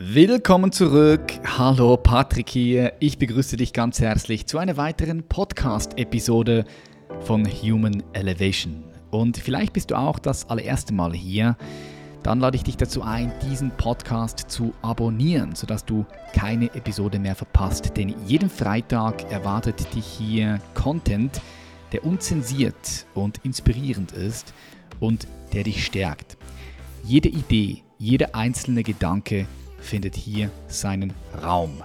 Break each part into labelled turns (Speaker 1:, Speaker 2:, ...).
Speaker 1: Willkommen zurück. Hallo, Patrick hier. Ich begrüße dich ganz herzlich zu einer weiteren Podcast-Episode von Human Elevation. Und vielleicht bist du auch das allererste Mal hier. Dann lade ich dich dazu ein, diesen Podcast zu abonnieren, sodass du keine Episode mehr verpasst. Denn jeden Freitag erwartet dich hier Content, der unzensiert und inspirierend ist und der dich stärkt. Jede Idee, jeder einzelne Gedanke findet hier seinen Raum.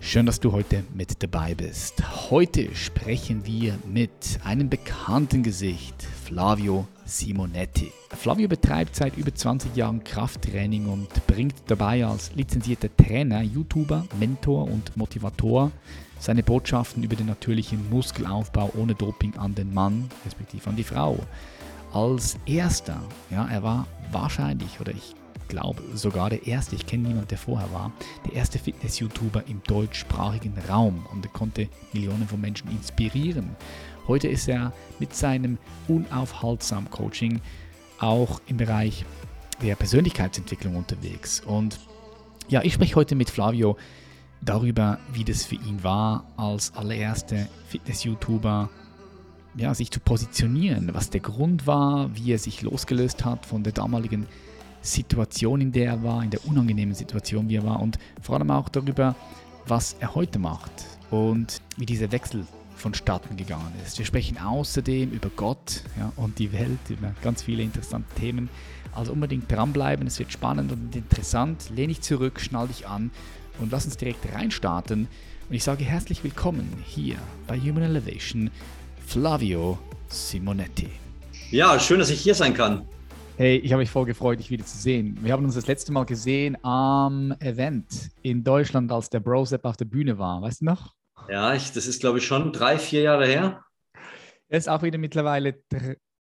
Speaker 1: Schön, dass du heute mit dabei bist. Heute sprechen wir mit einem bekannten Gesicht, Flavio Simonetti. Flavio betreibt seit über 20 Jahren Krafttraining und bringt dabei als lizenzierter Trainer, YouTuber, Mentor und Motivator seine Botschaften über den natürlichen Muskelaufbau ohne Doping an den Mann, respektive an die Frau. Als erster, ja, er war wahrscheinlich, oder ich glaube sogar der erste, ich kenne niemanden, der vorher war, der erste Fitness-YouTuber im deutschsprachigen Raum und er konnte Millionen von Menschen inspirieren. Heute ist er mit seinem unaufhaltsamen Coaching auch im Bereich der Persönlichkeitsentwicklung unterwegs. Und ja, ich spreche heute mit Flavio darüber, wie das für ihn war, als allererster Fitness-YouTuber ja, sich zu positionieren, was der Grund war, wie er sich losgelöst hat von der damaligen Situation, in der er war, in der unangenehmen Situation, wie er war und vor allem auch darüber, was er heute macht und wie dieser Wechsel vonstatten gegangen ist. Wir sprechen außerdem über Gott ja, und die Welt, über ganz viele interessante Themen. Also unbedingt dranbleiben, es wird spannend und interessant. Lehne dich zurück, schnall dich an und lass uns direkt reinstarten. Und ich sage herzlich willkommen hier bei Human Elevation, Flavio Simonetti.
Speaker 2: Ja, schön, dass ich hier sein kann.
Speaker 1: Hey, ich habe mich voll gefreut, dich wieder zu sehen. Wir haben uns das letzte Mal gesehen am Event in Deutschland, als der Brosep auf der Bühne war. Weißt du noch?
Speaker 2: Ja, ich, das ist, glaube ich, schon drei, vier Jahre her.
Speaker 1: Er ist auch wieder mittlerweile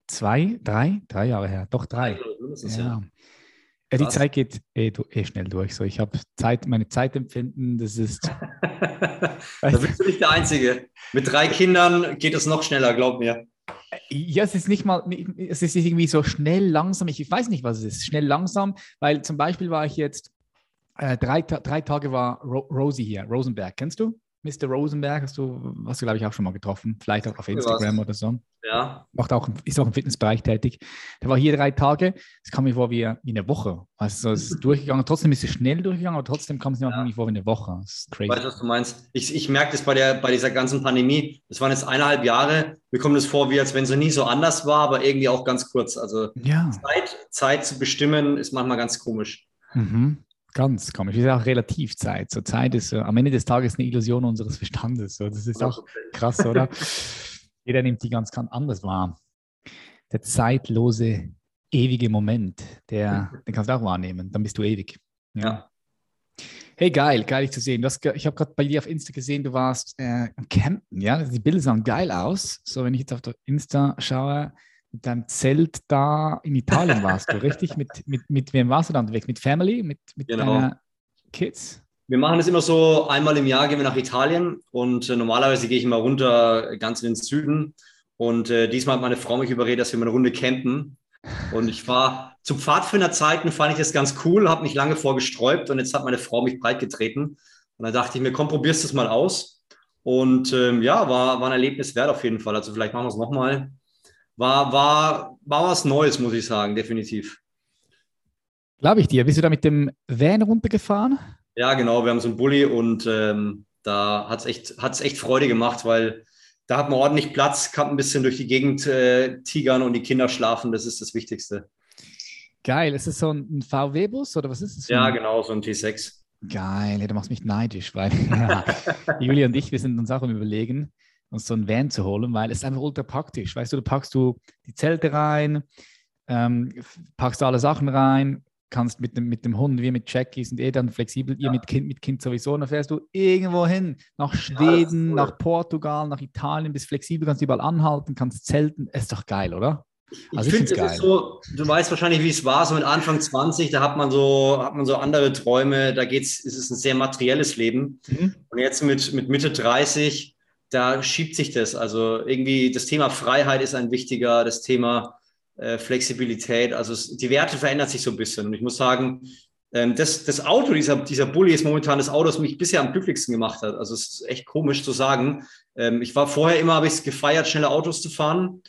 Speaker 1: zwei, drei, drei Jahre her. Doch drei. Ja. ja. Die Zeit geht eh, eh, schnell durch. So, ich habe Zeit, meine Zeitempfinden, das ist.
Speaker 2: da bist du nicht der Einzige. Mit drei Kindern geht es noch schneller, glaub mir.
Speaker 1: Ja, es ist nicht mal, es ist irgendwie so schnell langsam. Ich weiß nicht, was es ist. Schnell langsam, weil zum Beispiel war ich jetzt, äh, drei, drei Tage war Ro Rosie hier, Rosenberg. Kennst du? Mr. Rosenberg hast du, hast du glaube ich auch schon mal getroffen, vielleicht auch auf Instagram oder so.
Speaker 2: Ja.
Speaker 1: Macht auch, ist auch im Fitnessbereich tätig. Der war hier drei Tage. Es kam mir vor wie, wie eine Woche. Also es ist durchgegangen. Trotzdem ist es schnell durchgegangen, aber trotzdem kam es mir ja. vor wie eine Woche. Das ist
Speaker 2: crazy. Ich weiß, was du meinst. Ich, ich merke das bei, der, bei dieser ganzen Pandemie. Das waren jetzt eineinhalb Jahre. Mir kommt es vor, wie als wenn es nie so anders war, aber irgendwie auch ganz kurz. Also ja. Zeit, Zeit zu bestimmen ist manchmal ganz komisch.
Speaker 1: Mhm. Ganz komisch. Es ist auch Relativzeit. So Zeit ist so, am Ende des Tages eine Illusion unseres Verstandes. So, das ist auch krass, oder? Jeder nimmt die ganz, ganz anders wahr. Der zeitlose, ewige Moment, der, den kannst du auch wahrnehmen. Dann bist du ewig. Ja. ja. Hey, geil, geil dich zu sehen. Hast, ich habe gerade bei dir auf Insta gesehen, du warst äh, am Campen. Ja, die Bilder sahen geil aus. So, wenn ich jetzt auf der Insta schaue, deinem Zelt da in Italien warst du, richtig? Mit, mit, mit wem warst du dann weg? Mit Family? Mit, mit genau. deiner Kids?
Speaker 2: Wir machen es immer so, einmal im Jahr gehen wir nach Italien und äh, normalerweise gehe ich immer runter ganz in den Süden. Und äh, diesmal hat meine Frau mich überredet, dass wir mal eine Runde campen. Und ich war zu Pfadfinderzeiten, fand ich das ganz cool, habe mich lange vorgesträubt und jetzt hat meine Frau mich breitgetreten. Und dann dachte ich mir, komm, probierst es mal aus. Und ähm, ja, war, war ein Erlebnis wert auf jeden Fall. Also vielleicht machen wir es nochmal war, war, war was Neues, muss ich sagen, definitiv.
Speaker 1: Glaube ich dir. Bist du da mit dem Van runtergefahren?
Speaker 2: Ja, genau. Wir haben so einen Bulli und ähm, da hat es echt, hat's echt Freude gemacht, weil da hat man ordentlich Platz, kann ein bisschen durch die Gegend äh, tigern und die Kinder schlafen. Das ist das Wichtigste.
Speaker 1: Geil. Ist es so ein VW-Bus oder was ist es?
Speaker 2: Ja, genau, so ein T6.
Speaker 1: Geil, du machst mich neidisch, weil Julia und ich, wir sind uns auch am Überlegen, uns so ein Van zu holen, weil es einfach ultra praktisch. Weißt du, du packst du die Zelte rein, ähm, packst alle Sachen rein, kannst mit dem, mit dem Hund wie mit Jackie sind eh dann flexibel, ja. ihr mit Kind, mit Kind sowieso, dann fährst du irgendwo hin, nach Schweden, ja, cool. nach Portugal, nach Italien, bist flexibel, kannst überall anhalten, kannst zelten, ist doch geil, oder?
Speaker 2: Also ich, ich finde, es ist so, du weißt wahrscheinlich, wie es war, so mit Anfang 20, da hat man so, hat man so andere Träume, da geht's, ist es ein sehr materielles Leben. Mhm. Und jetzt mit, mit Mitte 30 da schiebt sich das. Also irgendwie das Thema Freiheit ist ein wichtiger, das Thema äh, Flexibilität. Also es, die Werte verändern sich so ein bisschen. Und ich muss sagen, ähm, das, das Auto, dieser, dieser Bulli ist momentan das Auto, das mich bisher am glücklichsten gemacht hat. Also es ist echt komisch zu sagen. Ähm, ich war vorher immer, habe ich es gefeiert, schnelle Autos zu fahren.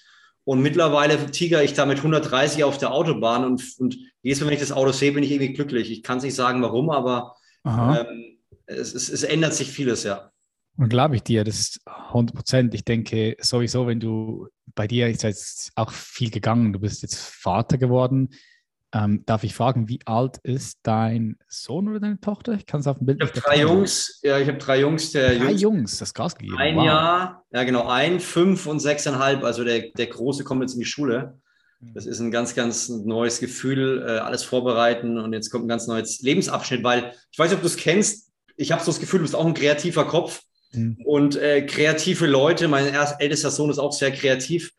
Speaker 2: Und mittlerweile tiger ich da mit 130 auf der Autobahn und, und jedes Mal, wenn ich das Auto sehe, bin ich irgendwie glücklich. Ich kann es nicht sagen, warum, aber ähm, es, es, es, ändert sich vieles, ja.
Speaker 1: Und glaube ich dir, das ist 100 Prozent. Ich denke sowieso, wenn du bei dir ist jetzt auch viel gegangen, du bist jetzt Vater geworden, ähm, darf ich fragen, wie alt ist dein Sohn oder deine Tochter? Ich kann es auf dem Bild
Speaker 2: Ich habe drei Jungs. Ja, ich habe drei Jungs.
Speaker 1: Der drei Jungs, Jungs, das Gas gegeben.
Speaker 2: Ein wow. Jahr, ja genau, ein, fünf und sechseinhalb. Also der, der Große kommt jetzt in die Schule. Mhm. Das ist ein ganz, ganz neues Gefühl, äh, alles vorbereiten und jetzt kommt ein ganz neues Lebensabschnitt, weil ich weiß nicht, ob du es kennst. Ich habe so das Gefühl, du bist auch ein kreativer Kopf mhm. und äh, kreative Leute. Mein erst, ältester Sohn ist auch sehr kreativ.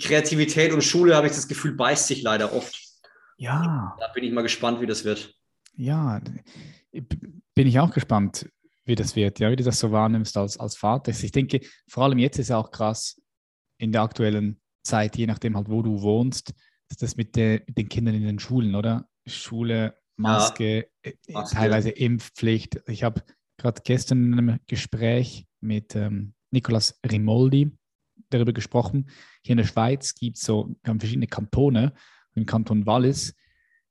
Speaker 2: Kreativität und Schule habe ich das Gefühl, beißt sich leider oft.
Speaker 1: Ja.
Speaker 2: Da bin ich mal gespannt, wie das wird.
Speaker 1: Ja, bin ich auch gespannt, wie das wird, ja, wie du das so wahrnimmst als, als Vater. Ich denke, vor allem jetzt ist ja auch krass in der aktuellen Zeit, je nachdem halt, wo du wohnst, das mit, der, mit den Kindern in den Schulen, oder? Schule, Maske, ja, äh, Maske. teilweise Impfpflicht. Ich habe gerade gestern in einem Gespräch mit ähm, Nicolas Rimoldi darüber gesprochen. Hier in der Schweiz gibt es so verschiedene Kantone im Kanton Wallis,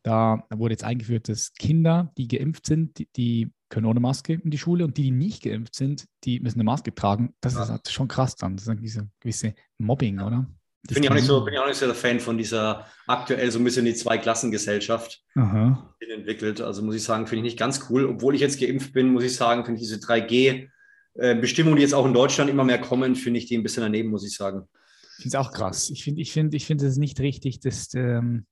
Speaker 1: da wurde jetzt eingeführt, dass Kinder, die geimpft sind, die, die können ohne Maske in die Schule und die, die nicht geimpft sind, die müssen eine Maske tragen. Das ja. ist halt schon krass dann. Das ist ein gewisse, gewisse Mobbing, oder?
Speaker 2: Bin ich, auch nicht so, bin ich auch nicht so der Fan von dieser aktuell so ein bisschen die Zweiklassengesellschaft entwickelt. Also muss ich sagen, finde ich nicht ganz cool. Obwohl ich jetzt geimpft bin, muss ich sagen, finde ich diese 3G-Bestimmungen, die jetzt auch in Deutschland immer mehr kommen, finde ich die ein bisschen daneben, muss ich sagen.
Speaker 1: Ich finde es auch krass. Ich finde ich find, ich find es nicht richtig, dass, ähm,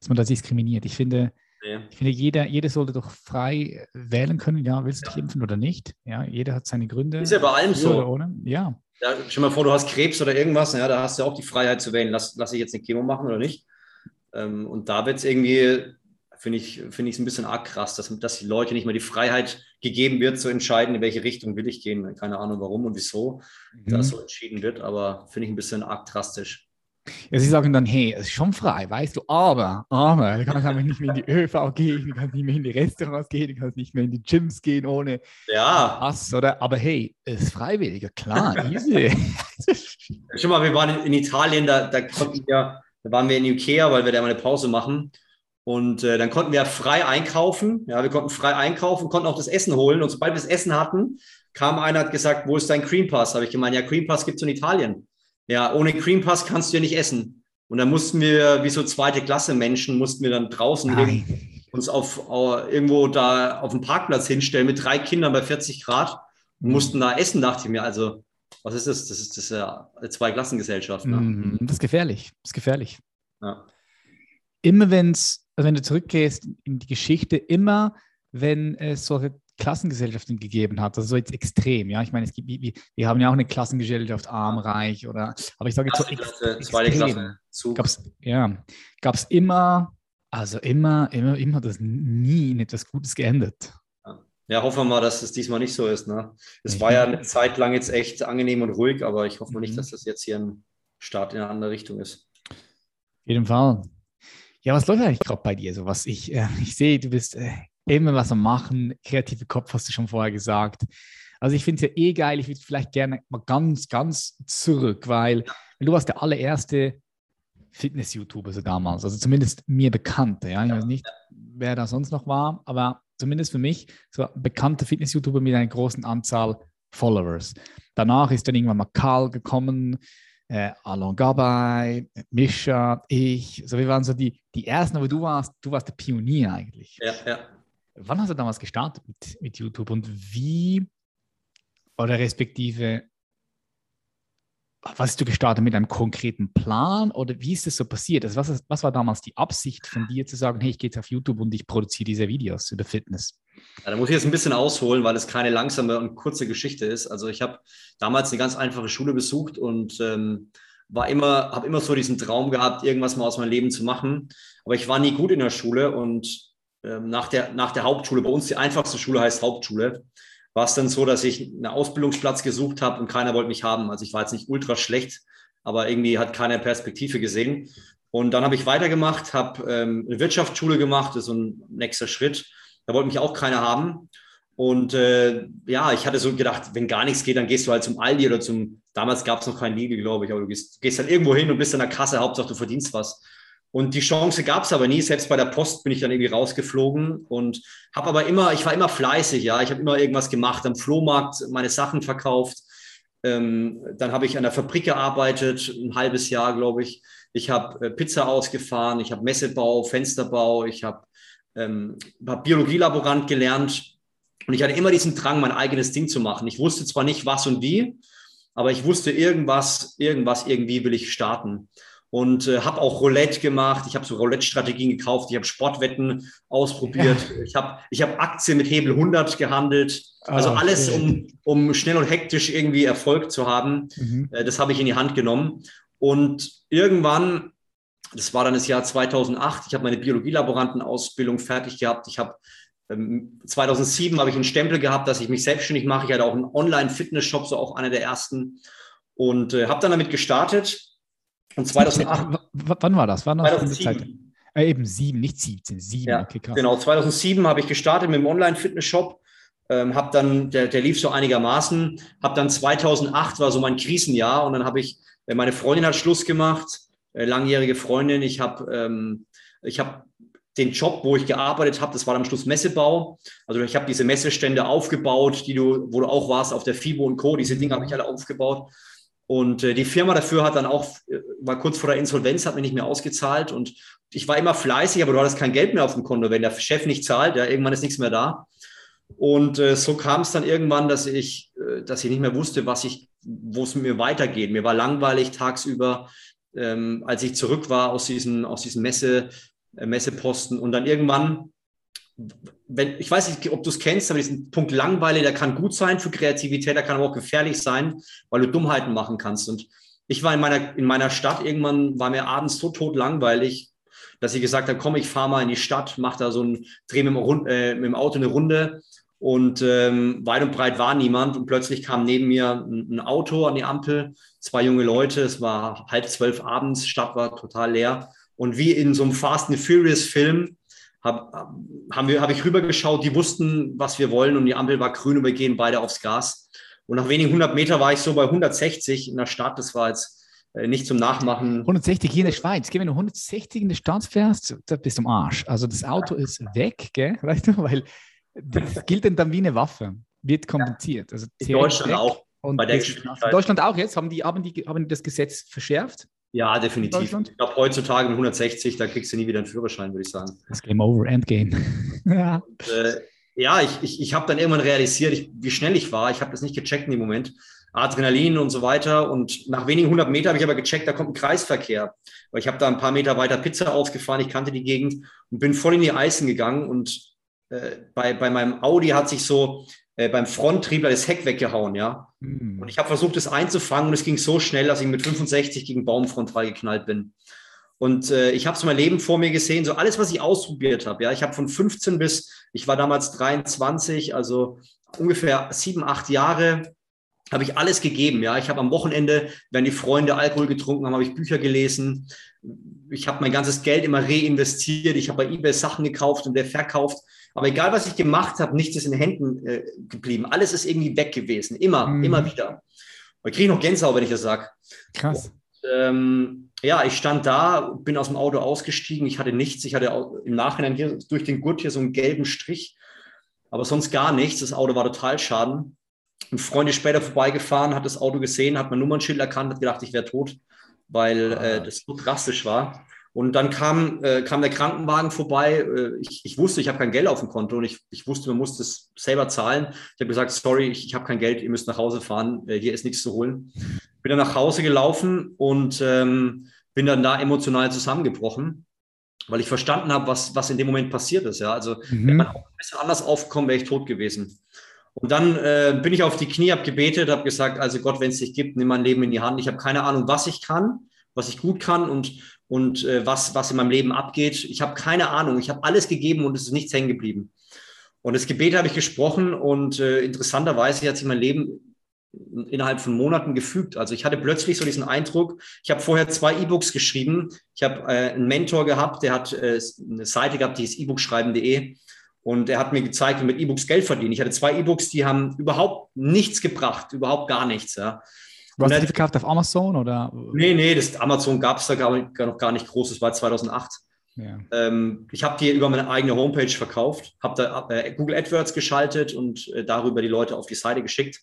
Speaker 1: dass man da diskriminiert. Ich finde, ja. ich finde jeder, jeder sollte doch frei wählen können, ja, willst du dich impfen oder nicht? Ja, jeder hat seine Gründe.
Speaker 2: Ist ja bei allem so.
Speaker 1: Oder ohne. Ja.
Speaker 2: Ja. Stell mal vor, du hast Krebs oder irgendwas, ja, da hast du auch die Freiheit zu wählen, lass, lass ich jetzt eine Chemo machen oder nicht. Ähm, und da wird es irgendwie finde ich es find ein bisschen arg krass, dass, dass die Leute nicht mehr die Freiheit gegeben wird, zu entscheiden, in welche Richtung will ich gehen. Keine Ahnung warum und wieso mhm. das so entschieden wird, aber finde ich ein bisschen arg drastisch.
Speaker 1: Ja, sie sagen dann, hey, es ist schon frei, weißt du, aber, aber, du kannst einfach nicht mehr in die ÖV gehen, du kannst nicht mehr in die Restaurants gehen, du kannst nicht mehr in die Gyms gehen ohne
Speaker 2: ja.
Speaker 1: Pass, oder? Aber hey, es ist freiwillig, klar, easy.
Speaker 2: Schau mal, wir waren in Italien, da, da konnten wir, da waren wir in Ikea, weil wir da mal eine Pause machen. Und äh, dann konnten wir frei einkaufen. Ja, wir konnten frei einkaufen, konnten auch das Essen holen. Und sobald wir das Essen hatten, kam einer und hat gesagt, wo ist dein Cream Pass? Habe ich gemeint, ja, Cream Pass gibt es in Italien. Ja, ohne Cream Pass kannst du ja nicht essen. Und dann mussten wir, wie so zweite Klasse Menschen, mussten wir dann draußen uns auf, auf, irgendwo da auf dem Parkplatz hinstellen mit drei Kindern bei 40 Grad und mhm. mussten da essen, dachte ich mir. Also, was ist das? Das ist, das ist ja eine Zweiklassengesellschaft. Ne?
Speaker 1: Mhm, das ist gefährlich. Das ist gefährlich.
Speaker 2: Ja.
Speaker 1: Immer wenn es also wenn du zurückgehst in die Geschichte, immer wenn es solche Klassengesellschaften gegeben hat, also so jetzt extrem, ja, ich meine, es gibt, wir, haben ja auch eine Klassengesellschaft, arm, reich oder, aber ich sage jetzt so ex
Speaker 2: zweite Klasse,
Speaker 1: gab's, ja, gab es immer, also immer, immer, immer das nie in etwas Gutes geendet.
Speaker 2: Ja, hoffen wir mal, dass es diesmal nicht so ist. Ne? Es war ja eine Zeit lang jetzt echt angenehm und ruhig, aber ich hoffe mal nicht, mhm. dass das jetzt hier ein Start in eine andere Richtung ist.
Speaker 1: Auf jeden Fall. Ja, was läuft eigentlich gerade bei dir? So was ich, äh, ich sehe, du bist äh, immer was am Machen, kreative Kopf hast du schon vorher gesagt. Also ich finde es ja eh geil. Ich würde vielleicht gerne mal ganz, ganz zurück, weil du warst der allererste Fitness-YouTuber so damals, also zumindest mir bekannte. Ja, ich weiß nicht, wer da sonst noch war, aber zumindest für mich so bekannte Fitness-YouTuber mit einer großen Anzahl Followers. Danach ist dann irgendwann mal Karl gekommen, äh, Alon Gabay, Mischa, ich. Also wir waren so die, die Ersten, aber du warst, du warst der Pionier eigentlich.
Speaker 2: Ja, ja.
Speaker 1: Wann hast du damals gestartet mit, mit YouTube und wie, oder respektive, was hast du gestartet mit einem konkreten Plan oder wie ist das so passiert? Also was, was war damals die Absicht von dir zu sagen, hey, ich gehe jetzt auf YouTube und ich produziere diese Videos über Fitness?
Speaker 2: Ja, da muss ich jetzt ein bisschen ausholen, weil es keine langsame und kurze Geschichte ist. Also ich habe damals eine ganz einfache Schule besucht und ähm, war immer, habe immer so diesen Traum gehabt, irgendwas mal aus meinem Leben zu machen. Aber ich war nie gut in der Schule und nach, der, nach der Hauptschule, bei uns die einfachste Schule heißt Hauptschule, war es dann so, dass ich einen Ausbildungsplatz gesucht habe und keiner wollte mich haben. Also ich war jetzt nicht ultra schlecht, aber irgendwie hat keiner Perspektive gesehen. Und dann habe ich weitergemacht, habe ähm, eine Wirtschaftsschule gemacht, das ist so ein nächster Schritt. Da wollte mich auch keiner haben. Und äh, ja, ich hatte so gedacht, wenn gar nichts geht, dann gehst du halt zum Aldi oder zum, damals gab es noch kein Lidl, glaube ich, aber du gehst, gehst dann irgendwo hin und bist in der Kasse, Hauptsache du verdienst was. Und die Chance gab es aber nie. Selbst bei der Post bin ich dann irgendwie rausgeflogen und habe aber immer, ich war immer fleißig, ja. Ich habe immer irgendwas gemacht, am Flohmarkt meine Sachen verkauft. Ähm, dann habe ich an der Fabrik gearbeitet, ein halbes Jahr, glaube ich. Ich habe äh, Pizza ausgefahren, ich habe Messebau, Fensterbau, ich habe ähm, hab Biologielaborant gelernt, und ich hatte immer diesen Drang, mein eigenes Ding zu machen. Ich wusste zwar nicht was und wie, aber ich wusste irgendwas, irgendwas, irgendwie will ich starten. Und äh, habe auch Roulette gemacht. Ich habe so Roulette-Strategien gekauft. Ich habe Sportwetten ausprobiert. Ich habe ich hab Aktien mit Hebel 100 gehandelt. Also ah, alles, um, um schnell und hektisch irgendwie Erfolg zu haben. Mhm. Äh, das habe ich in die Hand genommen. Und irgendwann, das war dann das Jahr 2008, ich habe meine Biologielaborantenausbildung fertig gehabt. Ich habe 2007 ähm, habe ich einen Stempel gehabt, dass ich mich selbstständig mache. Ich hatte auch einen Online-Fitness-Shop, so auch einer der ersten. Und äh, habe dann damit gestartet.
Speaker 1: Und 2008. wann war das? Wann 2007. Äh, eben sieben, nicht 17, sieben.
Speaker 2: Ja, okay, genau, 2007 habe ich gestartet mit dem Online-Fitness-Shop. Ähm, habe dann, der, der lief so einigermaßen. Habe dann 2008 war so mein Krisenjahr und dann habe ich, äh, meine Freundin hat Schluss gemacht, äh, langjährige Freundin. Ich habe ähm, ich habe den Job, wo ich gearbeitet habe, das war am Schluss Messebau. Also ich habe diese Messestände aufgebaut, die du, wo du auch warst auf der FIBO und Co. Diese Dinge habe ich alle aufgebaut. Und äh, die Firma dafür hat dann auch, äh, war kurz vor der Insolvenz, hat mir nicht mehr ausgezahlt. Und ich war immer fleißig, aber du hattest kein Geld mehr auf dem Konto. Wenn der Chef nicht zahlt, ja, irgendwann ist nichts mehr da. Und äh, so kam es dann irgendwann, dass ich, äh, dass ich nicht mehr wusste, was ich, wo es mit mir weitergeht. Mir war langweilig tagsüber, ähm, als ich zurück war aus diesen, aus diesen Messe, äh, Messeposten und dann irgendwann, wenn, ich weiß nicht, ob du es kennst, aber diesen Punkt Langweile, der kann gut sein für Kreativität, der kann aber auch gefährlich sein, weil du Dummheiten machen kannst. Und ich war in meiner, in meiner Stadt, irgendwann war mir abends so tot langweilig, dass ich gesagt habe, komm, ich fahre mal in die Stadt, mache da so ein, drehe mit, äh, mit, dem Auto eine Runde. Und ähm, weit und breit war niemand. Und plötzlich kam neben mir ein, ein, Auto an die Ampel, zwei junge Leute, es war halb zwölf abends, Stadt war total leer. Und wie in so einem Fast and Furious Film habe hab hab ich rübergeschaut, die wussten, was wir wollen und die Ampel war grün und wir gehen beide aufs Gas. Und nach wenigen hundert Meter war ich so bei 160 in der Stadt. Das war jetzt äh, nicht zum Nachmachen.
Speaker 1: 160 hier in der Schweiz. Wenn du 160 in der Stadt fährst, da bist du am Arsch. Also das Auto ist weg, gell? weißt du, weil das gilt dann wie eine Waffe. Wird kompensiert. Also
Speaker 2: in Deutschland weg. auch.
Speaker 1: Und bei der in Deutschland auch jetzt? Haben die, haben die haben das Gesetz verschärft?
Speaker 2: Ja, definitiv. Ich glaube, heutzutage mit 160, da kriegst du nie wieder einen Führerschein, würde ich sagen.
Speaker 1: Das Game Over, Endgame.
Speaker 2: ja, und, äh, ja, ich, ich, ich habe dann irgendwann realisiert, ich, wie schnell ich war. Ich habe das nicht gecheckt in dem Moment. Adrenalin und so weiter. Und nach wenigen hundert Metern habe ich aber gecheckt, da kommt ein Kreisverkehr. Weil ich habe da ein paar Meter weiter Pizza ausgefahren, ich kannte die Gegend und bin voll in die Eisen gegangen. Und äh, bei, bei meinem Audi hat sich so äh, beim Fronttriebler das Heck weggehauen, ja. Mhm. Und ich habe versucht, es einzufangen und es ging so schnell, dass ich mit 65 gegen Baum frontal geknallt bin. Und äh, ich habe so mein Leben vor mir gesehen, so alles, was ich ausprobiert habe. Ja, ich habe von 15 bis, ich war damals 23, also ungefähr sieben, acht Jahre, habe ich alles gegeben. Ja, ich habe am Wochenende, wenn die Freunde Alkohol getrunken haben, habe ich Bücher gelesen. Ich habe mein ganzes Geld immer reinvestiert. Ich habe bei eBay Sachen gekauft und der verkauft. Aber egal, was ich gemacht habe, nichts ist in den Händen äh, geblieben. Alles ist irgendwie weg gewesen. Immer, mhm. immer wieder. Und ich kriege noch Gänsehaut, wenn ich das sage.
Speaker 1: Krass. Und,
Speaker 2: ähm, ja, ich stand da, bin aus dem Auto ausgestiegen. Ich hatte nichts. Ich hatte im Nachhinein hier durch den Gurt hier so einen gelben Strich. Aber sonst gar nichts. Das Auto war total schaden. Ein Freund ist später vorbeigefahren, hat das Auto gesehen, hat mein Nummernschild erkannt, hat gedacht, ich wäre tot, weil ah. äh, das so drastisch war. Und dann kam, äh, kam der Krankenwagen vorbei. Äh, ich, ich, wusste, ich habe kein Geld auf dem Konto und ich, ich wusste, man muss das selber zahlen. Ich habe gesagt, sorry, ich, ich habe kein Geld, ihr müsst nach Hause fahren, äh, hier ist nichts zu holen. Bin dann nach Hause gelaufen und ähm, bin dann da emotional zusammengebrochen, weil ich verstanden habe, was, was in dem Moment passiert ist. Ja? Also mhm. wenn man auch ein bisschen anders aufgekommen, wäre ich tot gewesen. Und dann äh, bin ich auf die Knie, habe gebetet, habe gesagt, also Gott, wenn es dich gibt, nimm mein Leben in die Hand. Ich habe keine Ahnung, was ich kann, was ich gut kann und und äh, was, was in meinem Leben abgeht. Ich habe keine Ahnung. Ich habe alles gegeben und es ist nichts hängen geblieben. Und das Gebet habe ich gesprochen und äh, interessanterweise hat sich mein Leben innerhalb von Monaten gefügt. Also ich hatte plötzlich so diesen Eindruck, ich habe vorher zwei E-Books geschrieben. Ich habe äh, einen Mentor gehabt, der hat äh, eine Seite gehabt, die ist ebookschreiben.de. Und er hat mir gezeigt, wie mit E-Books Geld verdienen. Ich hatte zwei E-Books, die haben überhaupt nichts gebracht, überhaupt gar nichts. Ja.
Speaker 1: Du hast die verkauft auf Amazon oder?
Speaker 2: Nee, nee, das Amazon gab es da gar, noch gar nicht groß. Das war 2008. Ja. Ähm, ich habe die über meine eigene Homepage verkauft, habe da äh, Google AdWords geschaltet und äh, darüber die Leute auf die Seite geschickt.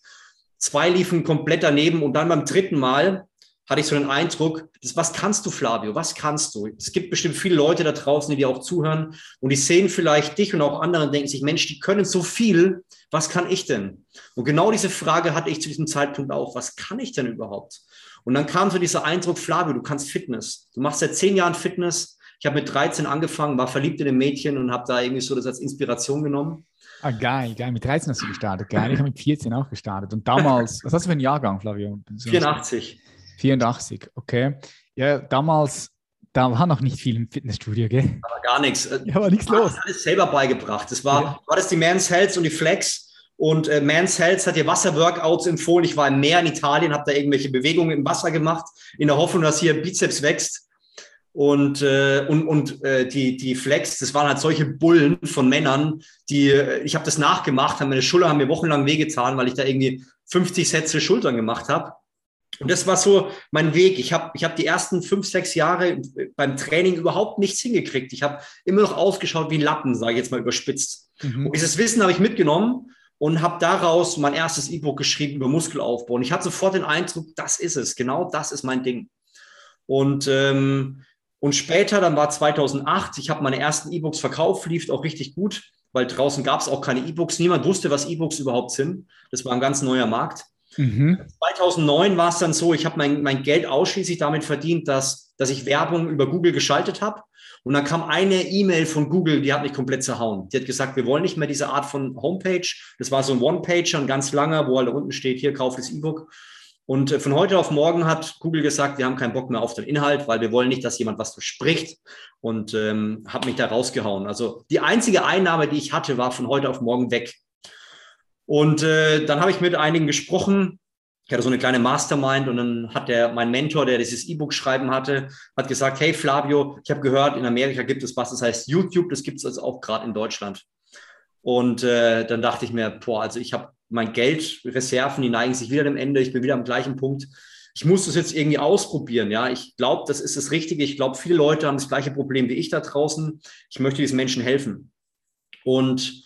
Speaker 2: Zwei liefen komplett daneben und dann beim dritten Mal hatte ich so den Eindruck, das, was kannst du, Flavio? Was kannst du? Es gibt bestimmt viele Leute da draußen, die dir auch zuhören und die sehen vielleicht dich und auch andere und denken sich, Mensch, die können so viel. Was kann ich denn? Und genau diese Frage hatte ich zu diesem Zeitpunkt auch. Was kann ich denn überhaupt? Und dann kam so dieser Eindruck, Flavio, du kannst Fitness. Du machst seit zehn Jahren Fitness. Ich habe mit 13 angefangen, war verliebt in ein Mädchen und habe da irgendwie so das als Inspiration genommen.
Speaker 1: Ah, geil, geil. Mit 13 hast du gestartet. Geil. Ich habe mit 14 auch gestartet. Und damals, was hast du für einen Jahrgang, Flavio?
Speaker 2: 84.
Speaker 1: 84, okay. Ja, damals, da war noch nicht viel im Fitnessstudio, gell?
Speaker 2: Aber gar nichts.
Speaker 1: Ja, war nichts los.
Speaker 2: Alles selber beigebracht. Das war, ja. war das die Man's Health und die Flex. Und äh, Man's Health hat dir Wasserworkouts empfohlen. Ich war im Meer in Italien, habe da irgendwelche Bewegungen im Wasser gemacht, in der Hoffnung, dass hier Bizeps wächst. Und, äh, und, und äh, die, die Flex, das waren halt solche Bullen von Männern, die, äh, ich habe das nachgemacht, haben meine Schulter haben mir wochenlang wehgetan, weil ich da irgendwie 50 Sätze Schultern gemacht habe. Und das war so mein Weg. Ich habe ich hab die ersten fünf, sechs Jahre beim Training überhaupt nichts hingekriegt. Ich habe immer noch ausgeschaut wie Lappen, sage ich jetzt mal überspitzt. Mhm. Und dieses Wissen habe ich mitgenommen und habe daraus mein erstes E-Book geschrieben über Muskelaufbau. Und ich hatte sofort den Eindruck, das ist es, genau das ist mein Ding. Und ähm, und später, dann war 2008, ich habe meine ersten E-Books verkauft, lief auch richtig gut, weil draußen gab es auch keine E-Books. Niemand wusste, was E-Books überhaupt sind. Das war ein ganz neuer Markt. Mhm. 2009 war es dann so, ich habe mein, mein Geld ausschließlich damit verdient, dass, dass ich Werbung über Google geschaltet habe. Und dann kam eine E-Mail von Google, die hat mich komplett zerhauen. Die hat gesagt, wir wollen nicht mehr diese Art von Homepage. Das war so ein One-Pager, ein ganz langer, wo halt unten steht, hier, kauf das E-Book. Und äh, von heute auf morgen hat Google gesagt, wir haben keinen Bock mehr auf den Inhalt, weil wir wollen nicht, dass jemand was verspricht und ähm, hat mich da rausgehauen. Also die einzige Einnahme, die ich hatte, war von heute auf morgen weg. Und äh, dann habe ich mit einigen gesprochen. Ich hatte so eine kleine Mastermind und dann hat der, mein Mentor, der dieses E-Book schreiben hatte, hat gesagt, hey Flavio, ich habe gehört, in Amerika gibt es was, das heißt YouTube, das gibt es also auch gerade in Deutschland. Und äh, dann dachte ich mir, boah, also ich habe mein Geldreserven, die neigen sich wieder dem Ende, ich bin wieder am gleichen Punkt. Ich muss das jetzt irgendwie ausprobieren. Ja, ich glaube, das ist das Richtige. Ich glaube, viele Leute haben das gleiche Problem wie ich da draußen. Ich möchte diesen Menschen helfen. Und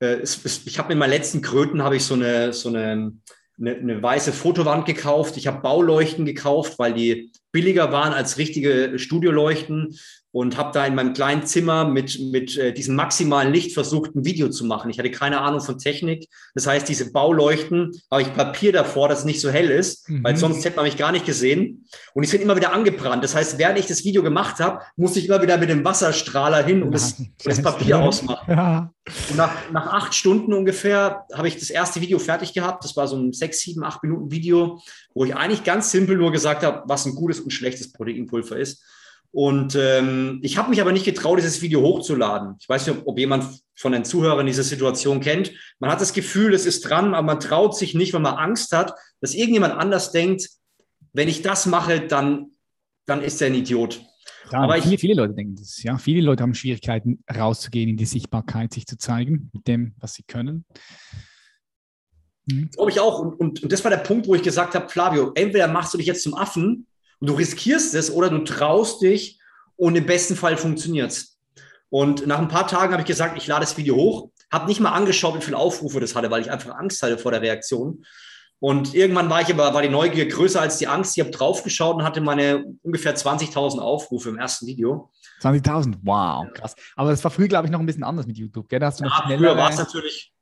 Speaker 2: es, es, ich habe in meinen letzten Kröten habe ich so eine, so eine, eine, eine weiße Fotowand gekauft. Ich habe Bauleuchten gekauft, weil die billiger waren als richtige Studioleuchten und habe da in meinem kleinen Zimmer mit, mit äh, diesem maximalen Licht versucht, ein Video zu machen. Ich hatte keine Ahnung von Technik. Das heißt, diese Bauleuchten, habe ich Papier davor, dass es nicht so hell ist, mhm. weil sonst hätte man mich gar nicht gesehen. Und die sind immer wieder angebrannt. Das heißt, während ich das Video gemacht habe, musste ich immer wieder mit dem Wasserstrahler hin und das, das Papier ausmachen. Ja. Und nach, nach acht Stunden ungefähr habe ich das erste Video fertig gehabt. Das war so ein sechs, sieben, acht Minuten Video, wo ich eigentlich ganz simpel nur gesagt habe, was ein gutes und schlechtes Proteinpulver ist. Und ähm, ich habe mich aber nicht getraut, dieses Video hochzuladen. Ich weiß nicht, ob, jemand von den Zuhörern diese Situation kennt. Man hat das Gefühl, es ist dran, aber man traut sich nicht, weil man Angst hat, dass irgendjemand anders denkt, wenn ich das mache, dann, dann ist er ein Idiot.
Speaker 1: Ja, aber viele, ich, viele Leute denken das. Ja, viele Leute haben Schwierigkeiten, rauszugehen in die Sichtbarkeit, sich zu zeigen mit dem, was sie können.
Speaker 2: Mhm. Glaube ich auch. Und, und, und das war der Punkt, wo ich gesagt habe, Flavio, entweder machst du dich jetzt zum Affen und du riskierst es oder du traust dich und im besten Fall funktioniert es. Und nach ein paar Tagen habe ich gesagt, ich lade das Video hoch, habe nicht mal angeschaut, wie viele Aufrufe das hatte, weil ich einfach Angst hatte vor der Reaktion. Und irgendwann war ich aber, war die Neugier größer als die Angst. Ich habe draufgeschaut und hatte meine ungefähr 20.000 Aufrufe im ersten Video.
Speaker 1: 20.000, wow, krass. Aber das war früher, glaube ich, noch ein bisschen anders mit YouTube, gell? Da hast du
Speaker 2: noch ja, früher war es natürlich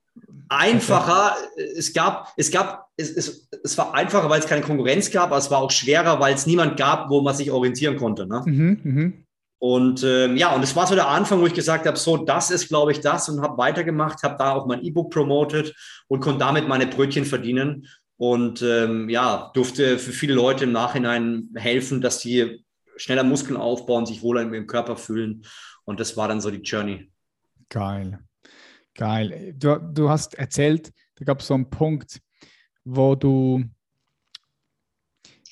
Speaker 2: einfacher. Es gab, es gab, es, es, es war einfacher, weil es keine Konkurrenz gab, aber es war auch schwerer, weil es niemand gab, wo man sich orientieren konnte. Ne? Mhm, mh. Und ähm, ja, und es war so der Anfang, wo ich gesagt habe, so, das ist, glaube ich, das und habe weitergemacht, habe da auch mein E-Book promotet und konnte damit meine Brötchen verdienen und ähm, ja, durfte für viele Leute im Nachhinein helfen, dass sie schneller Muskeln aufbauen, sich wohler im Körper fühlen. Und das war dann so die Journey.
Speaker 1: Geil. Geil. Du, du hast erzählt, da gab es so einen Punkt, wo du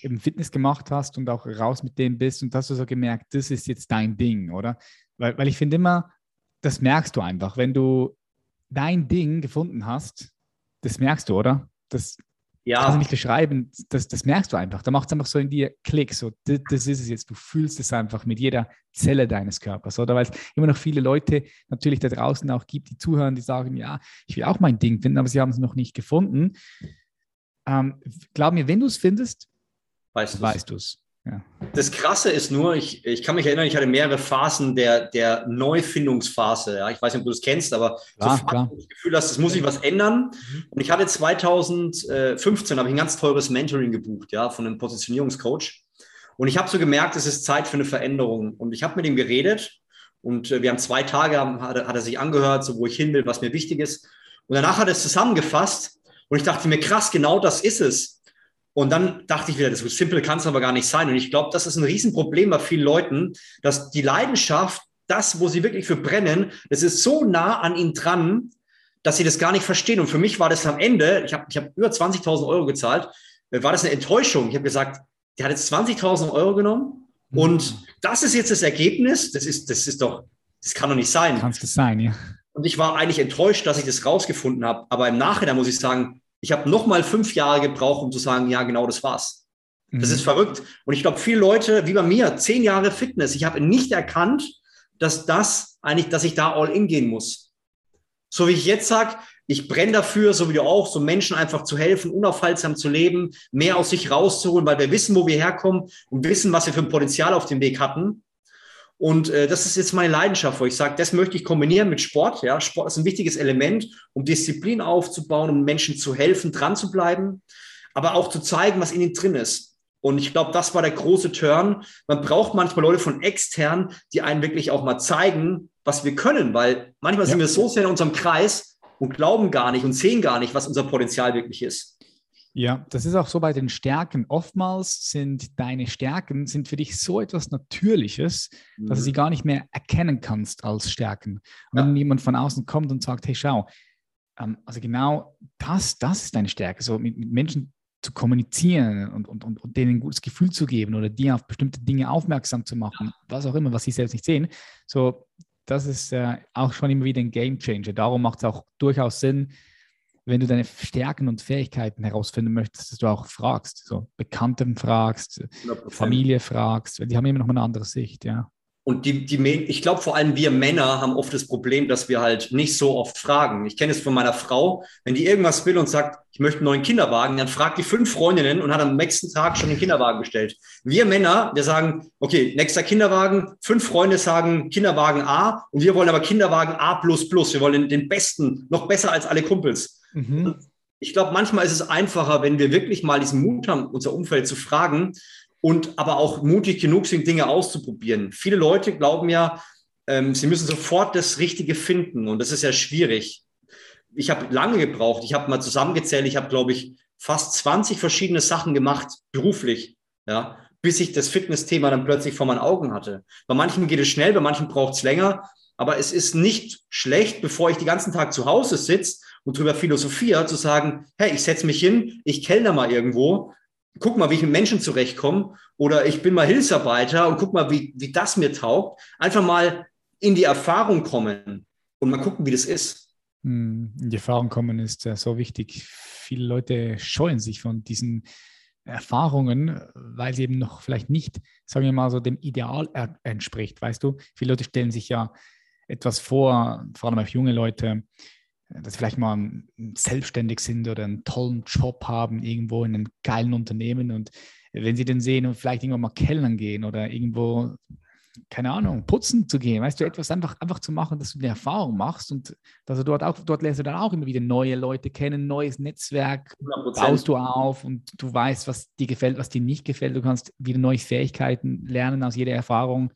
Speaker 1: eben Fitness gemacht hast und auch raus mit dem bist und hast du so gemerkt, das ist jetzt dein Ding, oder? Weil, weil ich finde immer, das merkst du einfach, wenn du dein Ding gefunden hast, das merkst du, oder? Das, ja. kannst du nicht beschreiben, das, das merkst du einfach. Da macht es einfach so in dir Klick, so, das, das, ist es jetzt. Du fühlst es einfach mit jeder Zelle deines Körpers, oder? Weil es immer noch viele Leute natürlich da draußen auch gibt, die zuhören, die sagen, ja, ich will auch mein Ding finden, aber sie haben es noch nicht gefunden. Ähm, glaub mir, wenn du es findest, weißt du es.
Speaker 2: Ja. Das Krasse ist nur, ich, ich kann mich erinnern, ich hatte mehrere Phasen der, der Neufindungsphase. Ja? Ich weiß nicht, ob du das kennst, aber klar, so klar. das Gefühl hast, es muss sich was ändern. Mhm. Und ich hatte 2015 habe ich ein ganz teures Mentoring gebucht, ja, von einem Positionierungscoach. Und ich habe so gemerkt, es ist Zeit für eine Veränderung. Und ich habe mit ihm geredet und äh, wir haben zwei Tage, hat, hat er sich angehört, so wo ich hin will, was mir wichtig ist. Und danach hat er es zusammengefasst und ich dachte mir, krass, genau das ist es und dann dachte ich wieder, das so simpel kann es aber gar nicht sein. Und ich glaube, das ist ein Riesenproblem bei vielen Leuten, dass die Leidenschaft, das, wo sie wirklich für brennen, das ist so nah an ihnen dran, dass sie das gar nicht verstehen. Und für mich war das am Ende, ich habe ich hab über 20.000 Euro gezahlt, äh, war das eine Enttäuschung. Ich habe gesagt, der hat jetzt 20.000 Euro genommen mhm. und das ist jetzt das Ergebnis. Das ist, das ist doch, das kann doch nicht sein.
Speaker 1: Kann es sein, ja.
Speaker 2: Und ich war eigentlich enttäuscht, dass ich das rausgefunden habe. Aber im Nachhinein muss ich sagen, ich habe nochmal fünf Jahre gebraucht, um zu sagen, ja, genau das war's. Das mhm. ist verrückt. Und ich glaube, viele Leute, wie bei mir, zehn Jahre Fitness, ich habe nicht erkannt, dass das eigentlich, dass ich da all in gehen muss. So wie ich jetzt sage, ich brenne dafür, so wie du auch, so Menschen einfach zu helfen, unaufhaltsam zu leben, mehr aus sich rauszuholen, weil wir wissen, wo wir herkommen und wissen, was wir für ein Potenzial auf dem Weg hatten. Und äh, das ist jetzt meine Leidenschaft, wo ich sage, das möchte ich kombinieren mit Sport. Ja, Sport ist ein wichtiges Element, um Disziplin aufzubauen, um Menschen zu helfen, dran zu bleiben, aber auch zu zeigen, was in ihnen drin ist. Und ich glaube, das war der große Turn. Man braucht manchmal Leute von extern, die einen wirklich auch mal zeigen, was wir können, weil manchmal ja. sind wir so sehr in unserem Kreis und glauben gar nicht und sehen gar nicht, was unser Potenzial wirklich ist.
Speaker 1: Ja, das ist auch so bei den Stärken. Oftmals sind deine Stärken sind für dich so etwas Natürliches, mhm. dass du sie mhm. gar nicht mehr erkennen kannst als Stärken. Und ja. wenn jemand von außen kommt und sagt, hey, schau, ähm, also genau das, das ist deine Stärke, so mit, mit Menschen zu kommunizieren und, und, und, und, denen ein gutes Gefühl zu geben oder dir auf bestimmte Dinge aufmerksam zu machen, was auch immer, was sie selbst nicht sehen. So, das ist äh, auch schon immer wieder ein Game Changer. Darum macht es auch durchaus Sinn, wenn du deine Stärken und Fähigkeiten herausfinden möchtest, dass du auch fragst, so Bekannten fragst, 100%. Familie fragst, die haben immer noch mal eine andere Sicht, ja.
Speaker 2: Und die, die, ich glaube, vor allem wir Männer haben oft das Problem, dass wir halt nicht so oft fragen. Ich kenne es von meiner Frau, wenn die irgendwas will und sagt, ich möchte einen neuen Kinderwagen, dann fragt die fünf Freundinnen und hat am nächsten Tag schon den Kinderwagen bestellt. Wir Männer, wir sagen, okay, nächster Kinderwagen, fünf Freunde sagen Kinderwagen A und wir wollen aber Kinderwagen A. Wir wollen den besten, noch besser als alle Kumpels. Mhm. Ich glaube, manchmal ist es einfacher, wenn wir wirklich mal diesen Mut haben, unser Umfeld zu fragen und aber auch mutig genug sind, Dinge auszuprobieren. Viele Leute glauben ja, ähm, sie müssen sofort das Richtige finden und das ist ja schwierig. Ich habe lange gebraucht. Ich habe mal zusammengezählt. Ich habe, glaube ich, fast 20 verschiedene Sachen gemacht, beruflich, ja, bis ich das Fitnessthema dann plötzlich vor meinen Augen hatte. Bei manchen geht es schnell, bei manchen braucht es länger. Aber es ist nicht schlecht, bevor ich den ganzen Tag zu Hause sitze und drüber philosophiere, zu sagen, hey, ich setze mich hin, ich kellner mal irgendwo, guck mal, wie ich mit Menschen zurechtkomme oder ich bin mal Hilfsarbeiter und guck mal, wie, wie das mir taugt. Einfach mal in die Erfahrung kommen und mal gucken, wie das ist.
Speaker 1: Hm, in die Erfahrung kommen ist ja so wichtig. Viele Leute scheuen sich von diesen Erfahrungen, weil sie eben noch vielleicht nicht, sagen wir mal so, dem Ideal entspricht. Weißt du, viele Leute stellen sich ja etwas vor, vor allem auch junge Leute, dass sie vielleicht mal selbstständig sind oder einen tollen Job haben irgendwo in einem geilen Unternehmen und wenn sie den sehen und vielleicht irgendwann mal kellnern gehen oder irgendwo, keine Ahnung, putzen zu gehen, weißt du, etwas einfach, einfach zu machen, dass du eine Erfahrung machst und dass du dort auch, dort lernst du dann auch immer wieder neue Leute kennen, neues Netzwerk 100%. baust du auf und du weißt, was dir gefällt, was dir nicht gefällt. Du kannst wieder neue Fähigkeiten lernen aus jeder Erfahrung.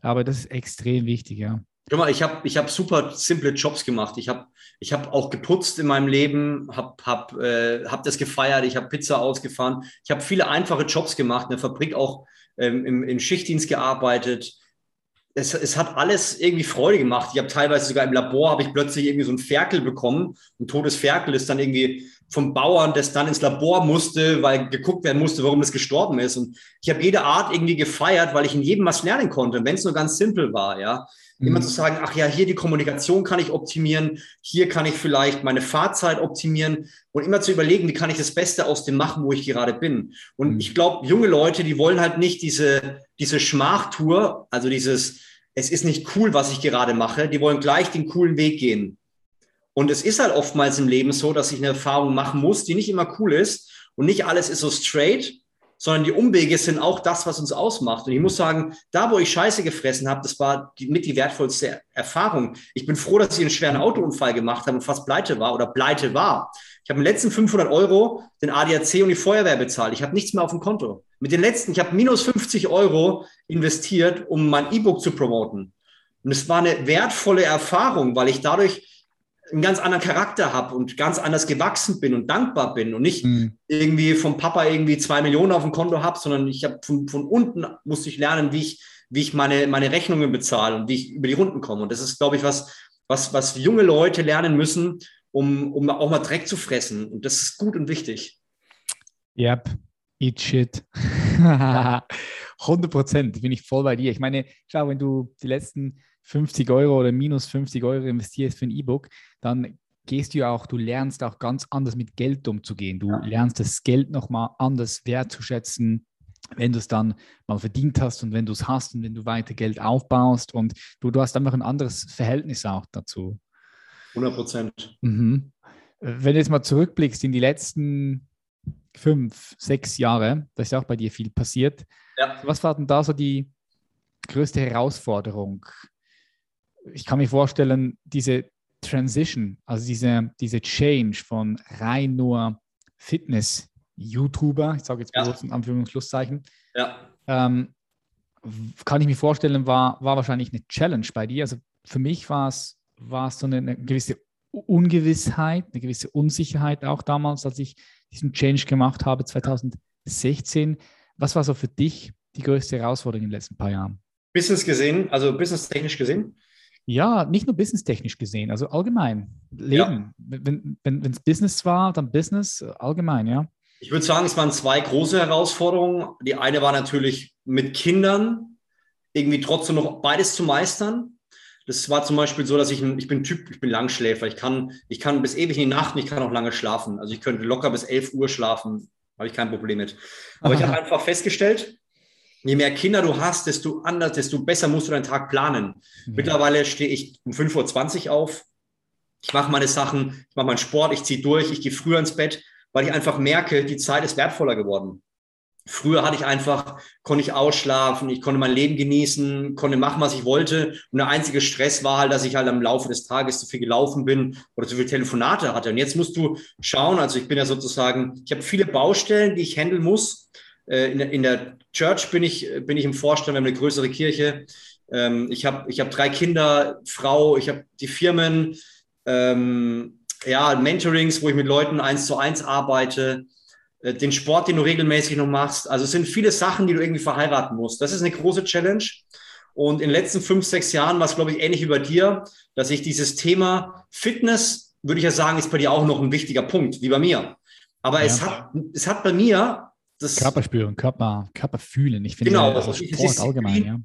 Speaker 1: Aber das ist extrem wichtig, ja.
Speaker 2: Guck mal, ich habe ich hab super simple Jobs gemacht. Ich habe ich hab auch geputzt in meinem Leben, habe hab, äh, hab das gefeiert, ich habe Pizza ausgefahren. Ich habe viele einfache Jobs gemacht, in der Fabrik auch ähm, im, im Schichtdienst gearbeitet. Es, es hat alles irgendwie Freude gemacht. Ich habe teilweise sogar im Labor, habe ich plötzlich irgendwie so ein Ferkel bekommen. Ein totes Ferkel ist dann irgendwie vom Bauern, das dann ins Labor musste, weil geguckt werden musste, warum das gestorben ist. Und ich habe jede Art irgendwie gefeiert, weil ich in jedem was lernen konnte, wenn es nur ganz simpel war, ja. Immer mhm. zu sagen, ach ja, hier die Kommunikation kann ich optimieren, hier kann ich vielleicht meine Fahrzeit optimieren und immer zu überlegen, wie kann ich das Beste aus dem machen, wo ich gerade bin. Und mhm. ich glaube, junge Leute, die wollen halt nicht diese, diese Schmachtour, also dieses, es ist nicht cool, was ich gerade mache, die wollen gleich den coolen Weg gehen. Und es ist halt oftmals im Leben so, dass ich eine Erfahrung machen muss, die nicht immer cool ist und nicht alles ist so straight, sondern die Umwege sind auch das, was uns ausmacht. Und ich muss sagen, da, wo ich Scheiße gefressen habe, das war die, mit die wertvollste Erfahrung. Ich bin froh, dass ich einen schweren Autounfall gemacht habe und fast pleite war oder pleite war. Ich habe in den letzten 500 Euro den ADAC und die Feuerwehr bezahlt. Ich habe nichts mehr auf dem Konto. Mit den letzten, ich habe minus 50 Euro investiert, um mein E-Book zu promoten. Und es war eine wertvolle Erfahrung, weil ich dadurch einen ganz anderen Charakter habe und ganz anders gewachsen bin und dankbar bin und nicht mhm. irgendwie vom Papa irgendwie zwei Millionen auf dem Konto habe, sondern ich habe von, von unten musste ich lernen, wie ich, wie ich meine, meine Rechnungen bezahle und wie ich über die Runden komme. Und das ist, glaube ich, was, was, was junge Leute lernen müssen, um, um auch mal Dreck zu fressen. Und das ist gut und wichtig.
Speaker 1: Yep, eat shit. 100 Prozent bin ich voll bei dir. Ich meine, schau, wenn du die letzten 50 Euro oder minus 50 Euro investierst für ein E-Book, dann gehst du ja auch, du lernst auch ganz anders mit Geld umzugehen. Du ja. lernst das Geld nochmal anders wertzuschätzen, wenn du es dann mal verdient hast und wenn du es hast und wenn du weiter Geld aufbaust und du, du hast einfach ein anderes Verhältnis auch dazu.
Speaker 2: 100 Prozent.
Speaker 1: Mhm. Wenn du jetzt mal zurückblickst in die letzten fünf, sechs Jahre, da ist ja auch bei dir viel passiert. Ja. Was war denn da so die größte Herausforderung? Ich kann mir vorstellen, diese Transition, also diese, diese Change von rein nur Fitness-YouTuber, ich sage jetzt ja. bewusst in Anführungszeichen, ja. ähm, kann ich mir vorstellen, war, war wahrscheinlich eine Challenge bei dir. Also für mich war es, war es so eine, eine gewisse Ungewissheit, eine gewisse Unsicherheit auch damals, als ich diesen Change gemacht habe, 2016. Was war so für dich die größte Herausforderung in den letzten paar Jahren?
Speaker 2: Business gesehen, also businesstechnisch gesehen?
Speaker 1: Ja, nicht nur businesstechnisch gesehen, also allgemein. Leben. Ja. Wenn es wenn, Business war, dann Business allgemein, ja.
Speaker 2: Ich würde sagen, es waren zwei große Herausforderungen. Die eine war natürlich mit Kindern irgendwie trotzdem noch beides zu meistern. Das war zum Beispiel so, dass ich, ein, ich bin Typ, ich bin Langschläfer. Ich kann, ich kann bis ewig in die Nacht und ich kann auch lange schlafen. Also ich könnte locker bis 11 Uhr schlafen, habe ich kein Problem mit. Aber ich habe einfach festgestellt, je mehr Kinder du hast, desto anders, desto besser musst du deinen Tag planen. Mhm. Mittlerweile stehe ich um 5.20 Uhr auf. Ich mache meine Sachen, ich mache meinen Sport, ich ziehe durch, ich gehe früher ins Bett, weil ich einfach merke, die Zeit ist wertvoller geworden. Früher hatte ich einfach, konnte ich ausschlafen, ich konnte mein Leben genießen, konnte machen, was ich wollte. Und der einzige Stress war halt, dass ich halt am Laufe des Tages zu viel gelaufen bin oder zu viele Telefonate hatte. Und jetzt musst du schauen, also ich bin ja sozusagen, ich habe viele Baustellen, die ich handeln muss. Äh, in, in der Church bin ich, bin ich im Vorstand, wir haben eine größere Kirche. Ähm, ich habe ich hab drei Kinder, Frau, ich habe die Firmen, ähm, ja, Mentorings, wo ich mit Leuten eins zu eins arbeite, äh, den Sport, den du regelmäßig noch machst. Also es sind viele Sachen, die du irgendwie verheiraten musst. Das ist eine große Challenge. Und in den letzten fünf, sechs Jahren war es, glaube ich, ähnlich wie bei dir, dass ich dieses Thema Fitness, würde ich ja sagen, ist bei dir auch noch ein wichtiger Punkt, wie bei mir. Aber ja. es, hat, es hat bei mir
Speaker 1: das Körper spüren, Körper, Körper fühlen. Ich finde,
Speaker 2: genau, das ist Sport allgemein, ja.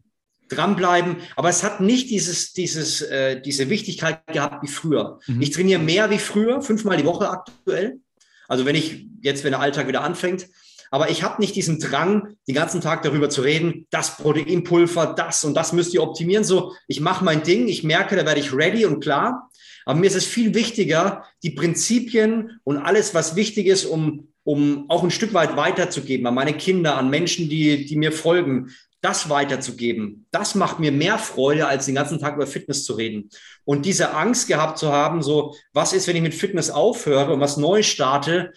Speaker 2: Dranbleiben, aber es hat nicht dieses, dieses, äh, diese Wichtigkeit gehabt wie früher. Mhm. Ich trainiere mehr wie früher, fünfmal die Woche aktuell. Also wenn ich jetzt, wenn der Alltag wieder anfängt, aber ich habe nicht diesen Drang, den ganzen Tag darüber zu reden, das Proteinpulver, das und das müsst ihr optimieren. So, ich mache mein Ding, ich merke, da werde ich ready und klar. Aber mir ist es viel wichtiger, die Prinzipien und alles, was wichtig ist, um um auch ein Stück weit weiterzugeben an meine Kinder, an Menschen, die, die mir folgen, das weiterzugeben. Das macht mir mehr Freude, als den ganzen Tag über Fitness zu reden. Und diese Angst gehabt zu haben, so, was ist, wenn ich mit Fitness aufhöre und was neu starte?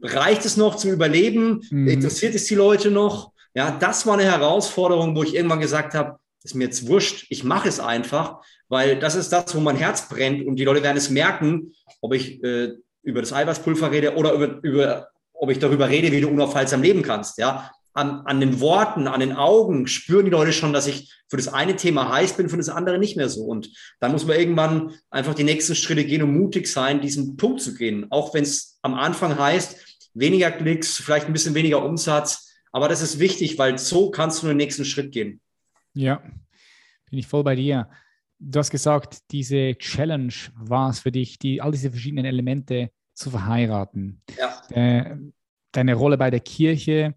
Speaker 2: Reicht es noch zum Überleben? Mhm. Interessiert es die Leute noch? Ja, das war eine Herausforderung, wo ich irgendwann gesagt habe, ist mir jetzt wurscht, ich mache es einfach, weil das ist das, wo mein Herz brennt und die Leute werden es merken, ob ich äh, über das Eiweißpulver rede oder über, über ob ich darüber rede, wie du unaufhaltsam leben kannst. Ja, an, an den Worten, an den Augen spüren die Leute schon, dass ich für das eine Thema heiß bin, für das andere nicht mehr so. Und dann muss man irgendwann einfach die nächsten Schritte gehen und mutig sein, diesen Punkt zu gehen. Auch wenn es am Anfang heißt, weniger Klicks, vielleicht ein bisschen weniger Umsatz. Aber das ist wichtig, weil so kannst du den nächsten Schritt gehen.
Speaker 1: Ja, bin ich voll bei dir. Du hast gesagt, diese Challenge war es für dich, die, all diese verschiedenen Elemente zu verheiraten. Ja. Äh, deine Rolle bei der Kirche,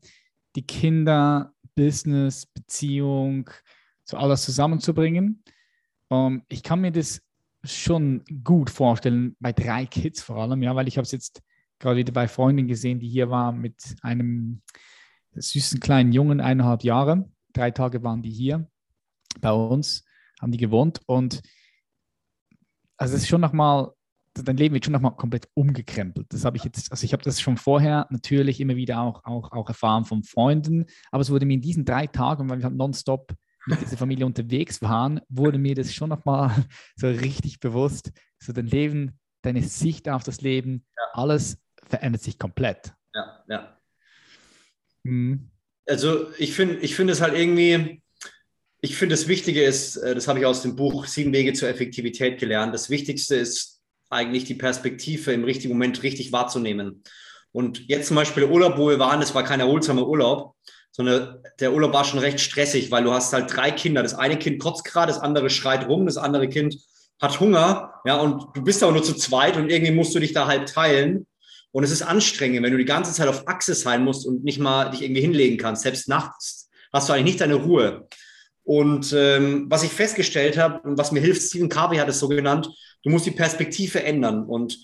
Speaker 1: die Kinder, Business, Beziehung, so alles zusammenzubringen. Ähm, ich kann mir das schon gut vorstellen, bei drei Kids vor allem, ja, weil ich habe es jetzt gerade wieder bei Freundin gesehen, die hier war mit einem süßen kleinen Jungen, eineinhalb Jahre. Drei Tage waren die hier bei uns, haben die gewohnt und also es ist schon nochmal dein Leben wird schon nochmal komplett umgekrempelt. Das habe ich jetzt, also ich habe das schon vorher natürlich immer wieder auch, auch, auch erfahren von Freunden, aber es wurde mir in diesen drei Tagen, weil wir halt nonstop mit dieser Familie unterwegs waren, wurde mir das schon nochmal so richtig bewusst. So dein Leben, deine Sicht auf das Leben, ja. alles verändert sich komplett.
Speaker 2: Ja, ja. Mhm. Also ich finde ich find es halt irgendwie, ich finde das Wichtige ist, äh, das habe ich aus dem Buch Sieben Wege zur Effektivität gelernt. Das Wichtigste ist eigentlich die Perspektive im richtigen Moment richtig wahrzunehmen. Und jetzt zum Beispiel der Urlaub, wo wir waren, das war kein erholsamer Urlaub, sondern der Urlaub war schon recht stressig, weil du hast halt drei Kinder. Das eine Kind kotzt gerade, das andere schreit rum, das andere Kind hat Hunger, ja, und du bist aber nur zu zweit und irgendwie musst du dich da halb teilen. Und es ist anstrengend, wenn du die ganze Zeit auf Achse sein musst und nicht mal dich irgendwie hinlegen kannst. Selbst nachts hast du eigentlich nicht deine Ruhe. Und ähm, was ich festgestellt habe und was mir hilft, Stephen Covey hat es so genannt, Du musst die Perspektive ändern. Und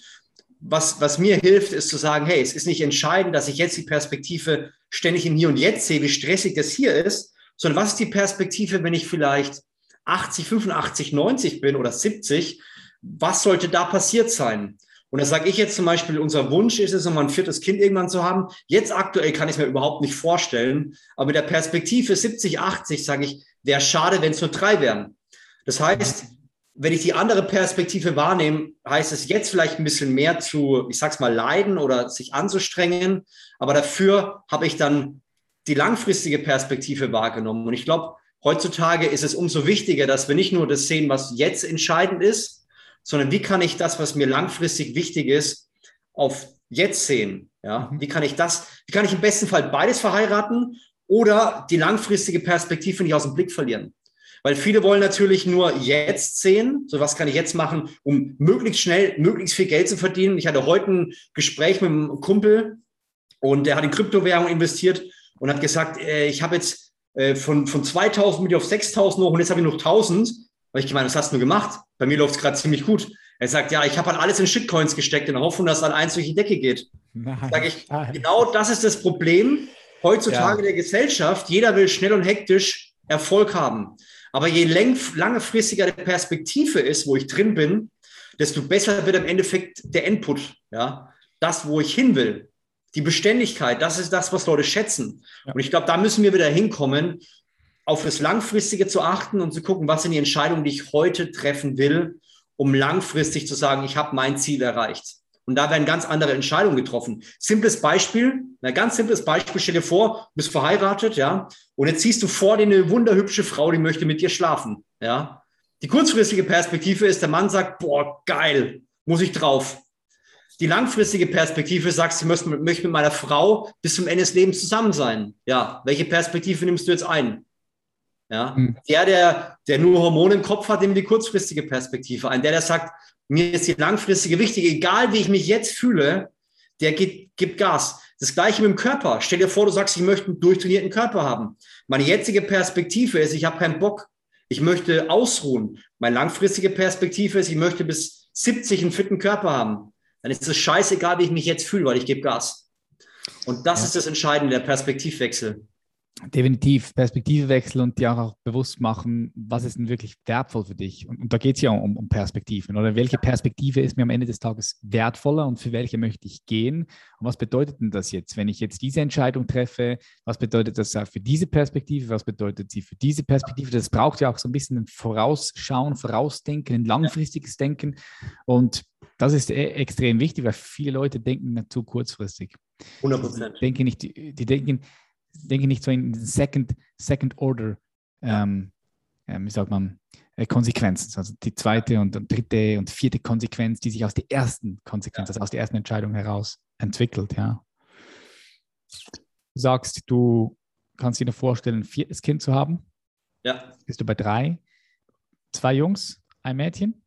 Speaker 2: was, was mir hilft, ist zu sagen, hey, es ist nicht entscheidend, dass ich jetzt die Perspektive ständig im Hier und Jetzt sehe, wie stressig das hier ist, sondern was ist die Perspektive, wenn ich vielleicht 80, 85, 90 bin oder 70? Was sollte da passiert sein? Und da sage ich jetzt zum Beispiel, unser Wunsch ist es, um ein viertes Kind irgendwann zu haben. Jetzt aktuell kann ich es mir überhaupt nicht vorstellen. Aber mit der Perspektive 70, 80 sage ich, wäre schade, wenn es nur drei wären. Das heißt, wenn ich die andere Perspektive wahrnehme, heißt es jetzt vielleicht ein bisschen mehr zu, ich sag's mal, leiden oder sich anzustrengen. Aber dafür habe ich dann die langfristige Perspektive wahrgenommen. Und ich glaube, heutzutage ist es umso wichtiger, dass wir nicht nur das sehen, was jetzt entscheidend ist, sondern wie kann ich das, was mir langfristig wichtig ist, auf jetzt sehen? Ja, mhm. wie kann ich das, wie kann ich im besten Fall beides verheiraten oder die langfristige Perspektive nicht aus dem Blick verlieren? Weil viele wollen natürlich nur jetzt sehen, so was kann ich jetzt machen, um möglichst schnell, möglichst viel Geld zu verdienen. Ich hatte heute ein Gespräch mit einem Kumpel und der hat in Kryptowährung investiert und hat gesagt, äh, ich habe jetzt äh, von, von 2000 mit auf 6000 hoch und jetzt habe ich noch 1000. Weil ich gemeint, was hast du gemacht? Bei mir läuft es gerade ziemlich gut. Er sagt, ja, ich habe halt alles in Shitcoins gesteckt in der Hoffnung, dass dann eins durch die Decke geht. Sage ich, genau das ist das Problem heutzutage ja. der Gesellschaft. Jeder will schnell und hektisch Erfolg haben. Aber je langfristiger die Perspektive ist, wo ich drin bin, desto besser wird im Endeffekt der Input. Ja? Das, wo ich hin will. Die Beständigkeit, das ist das, was Leute schätzen. Ja. Und ich glaube, da müssen wir wieder hinkommen, auf das Langfristige zu achten und zu gucken, was sind die Entscheidungen, die ich heute treffen will, um langfristig zu sagen, ich habe mein Ziel erreicht. Und da werden ganz andere Entscheidungen getroffen. Simples Beispiel, ein ganz simples Beispiel, stell dir vor, du bist verheiratet, ja, und jetzt siehst du vor dir eine wunderhübsche Frau, die möchte mit dir schlafen, ja. Die kurzfristige Perspektive ist, der Mann sagt, boah, geil, muss ich drauf. Die langfristige Perspektive sagt, sie möchte, mit meiner Frau bis zum Ende des Lebens zusammen sein. Ja, welche Perspektive nimmst du jetzt ein? Ja, mhm. der, der, der nur Hormone im Kopf hat, nimmt die kurzfristige Perspektive ein. Der, der sagt, mir ist die langfristige wichtig, egal wie ich mich jetzt fühle, der gibt, gibt Gas. Das gleiche mit dem Körper. Stell dir vor, du sagst, ich möchte einen durchtrainierten Körper haben. Meine jetzige Perspektive ist, ich habe keinen Bock. Ich möchte ausruhen. Meine langfristige Perspektive ist, ich möchte bis 70 einen fitten Körper haben. Dann ist es scheißegal, wie ich mich jetzt fühle, weil ich gebe Gas. Und das ja. ist das Entscheidende, der Perspektivwechsel.
Speaker 1: Definitiv Perspektive wechseln und dir auch bewusst machen, was ist denn wirklich wertvoll für dich. Und, und da geht es ja um, um, Perspektiven. Oder welche Perspektive ist mir am Ende des Tages wertvoller und für welche möchte ich gehen? Und was bedeutet denn das jetzt, wenn ich jetzt diese Entscheidung treffe? Was bedeutet das für diese Perspektive? Was bedeutet sie für diese Perspektive? Das braucht ja auch so ein bisschen ein Vorausschauen, Vorausdenken, ein langfristiges Denken. Und das ist e extrem wichtig, weil viele Leute denken zu kurzfristig. 100 Prozent. Denken nicht, die denken, denke nicht so in Second, Second Order, ähm, äh, wie sagt man, äh, Konsequenzen. Also die zweite und, und, dritte und vierte Konsequenz, die sich aus der ersten Konsequenz, also aus der ersten Entscheidung heraus entwickelt, ja. Du sagst, du kannst dir vorstellen, ein viertes Kind zu haben.
Speaker 2: Ja.
Speaker 1: Bist du bei drei? Zwei Jungs, ein Mädchen?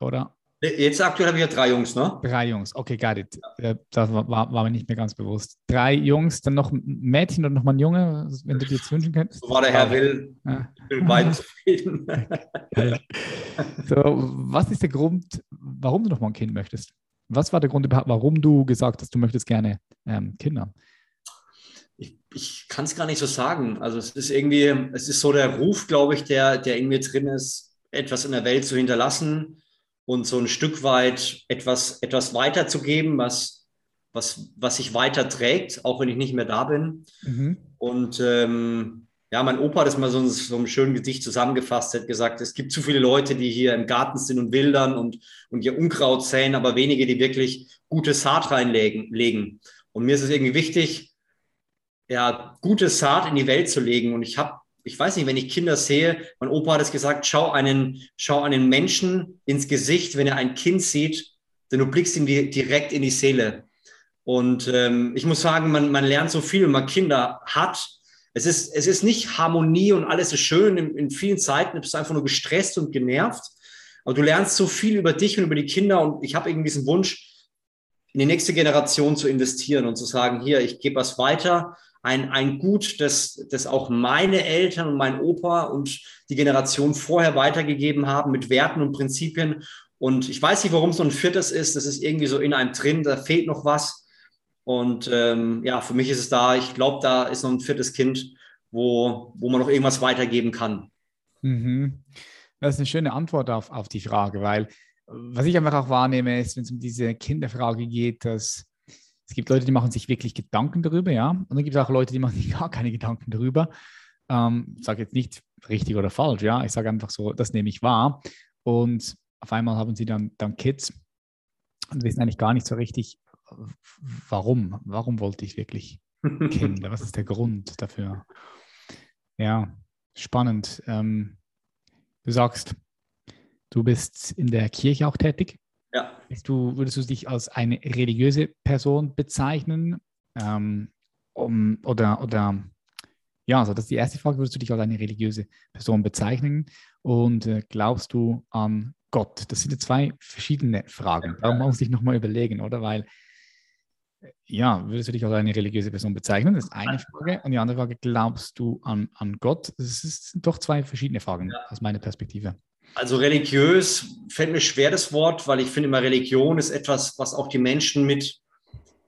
Speaker 1: Oder?
Speaker 2: Jetzt aktuell habe ich ja drei Jungs, ne?
Speaker 1: Drei Jungs, okay, got it. Äh, das war, war, war, mir nicht mehr ganz bewusst. Drei Jungs, dann noch ein Mädchen und noch mal ein Junge, wenn du dir jetzt wünschen könntest.
Speaker 2: So war der Herr Will. Ja. Ich bin beiden zufrieden.
Speaker 1: so, was ist der Grund, warum du noch mal ein Kind möchtest? Was war der Grund warum du gesagt hast, du möchtest gerne ähm, Kinder?
Speaker 2: Ich, ich kann es gar nicht so sagen. Also es ist irgendwie, es ist so der Ruf, glaube ich, der, der in mir drin ist, etwas in der Welt zu hinterlassen und so ein Stück weit etwas, etwas weiterzugeben, was, was, was sich weiter trägt, auch wenn ich nicht mehr da bin. Mhm. Und ähm, ja, mein Opa hat das mal so, so einem schönen Gedicht zusammengefasst, hat gesagt, es gibt zu viele Leute, die hier im Garten sind und wildern und, und ihr Unkraut säen, aber wenige, die wirklich gute Saat reinlegen. Legen. Und mir ist es irgendwie wichtig, ja, gute Saat in die Welt zu legen. Und ich habe ich weiß nicht, wenn ich Kinder sehe, mein Opa hat es gesagt, schau einen, schau einen Menschen ins Gesicht, wenn er ein Kind sieht, denn du blickst ihm direkt in die Seele. Und ähm, ich muss sagen, man, man lernt so viel, wenn man Kinder hat. Es ist, es ist nicht Harmonie und alles ist schön. In, in vielen Zeiten bist du einfach nur gestresst und genervt. Aber du lernst so viel über dich und über die Kinder. Und ich habe irgendwie diesen Wunsch, in die nächste Generation zu investieren und zu sagen, hier, ich gebe was weiter ein, ein Gut, das, das auch meine Eltern und mein Opa und die Generation vorher weitergegeben haben mit Werten und Prinzipien. Und ich weiß nicht, warum es so ein viertes ist. Das ist irgendwie so in einem drin, da fehlt noch was. Und ähm, ja, für mich ist es da, ich glaube, da ist noch ein viertes Kind, wo, wo man noch irgendwas weitergeben kann.
Speaker 1: Mhm. Das ist eine schöne Antwort auf, auf die Frage, weil was ich einfach auch wahrnehme, ist, wenn es um diese Kinderfrage geht, dass es gibt Leute, die machen sich wirklich Gedanken darüber, ja. Und dann gibt es auch Leute, die machen sich gar keine Gedanken darüber. Ähm, ich sage jetzt nicht richtig oder falsch, ja. Ich sage einfach so, das nehme ich wahr. Und auf einmal haben sie dann, dann Kids und wissen eigentlich gar nicht so richtig, warum. Warum wollte ich wirklich Kinder? Was ist der Grund dafür? Ja, spannend. Ähm, du sagst, du bist in der Kirche auch tätig.
Speaker 2: Ja.
Speaker 1: Du, würdest du dich als eine religiöse Person bezeichnen? Ähm, um, oder, oder ja, also das ist die erste Frage. Würdest du dich als eine religiöse Person bezeichnen? Und äh, glaubst du an Gott? Das sind ja zwei verschiedene Fragen. Darum muss ich nochmal überlegen, oder? Weil, äh, ja, würdest du dich als eine religiöse Person bezeichnen? Das ist eine Frage. Und die andere Frage, glaubst du an, an Gott? Das sind doch zwei verschiedene Fragen ja. aus meiner Perspektive.
Speaker 2: Also religiös fällt mir schwer das Wort, weil ich finde immer Religion ist etwas, was auch die Menschen mit,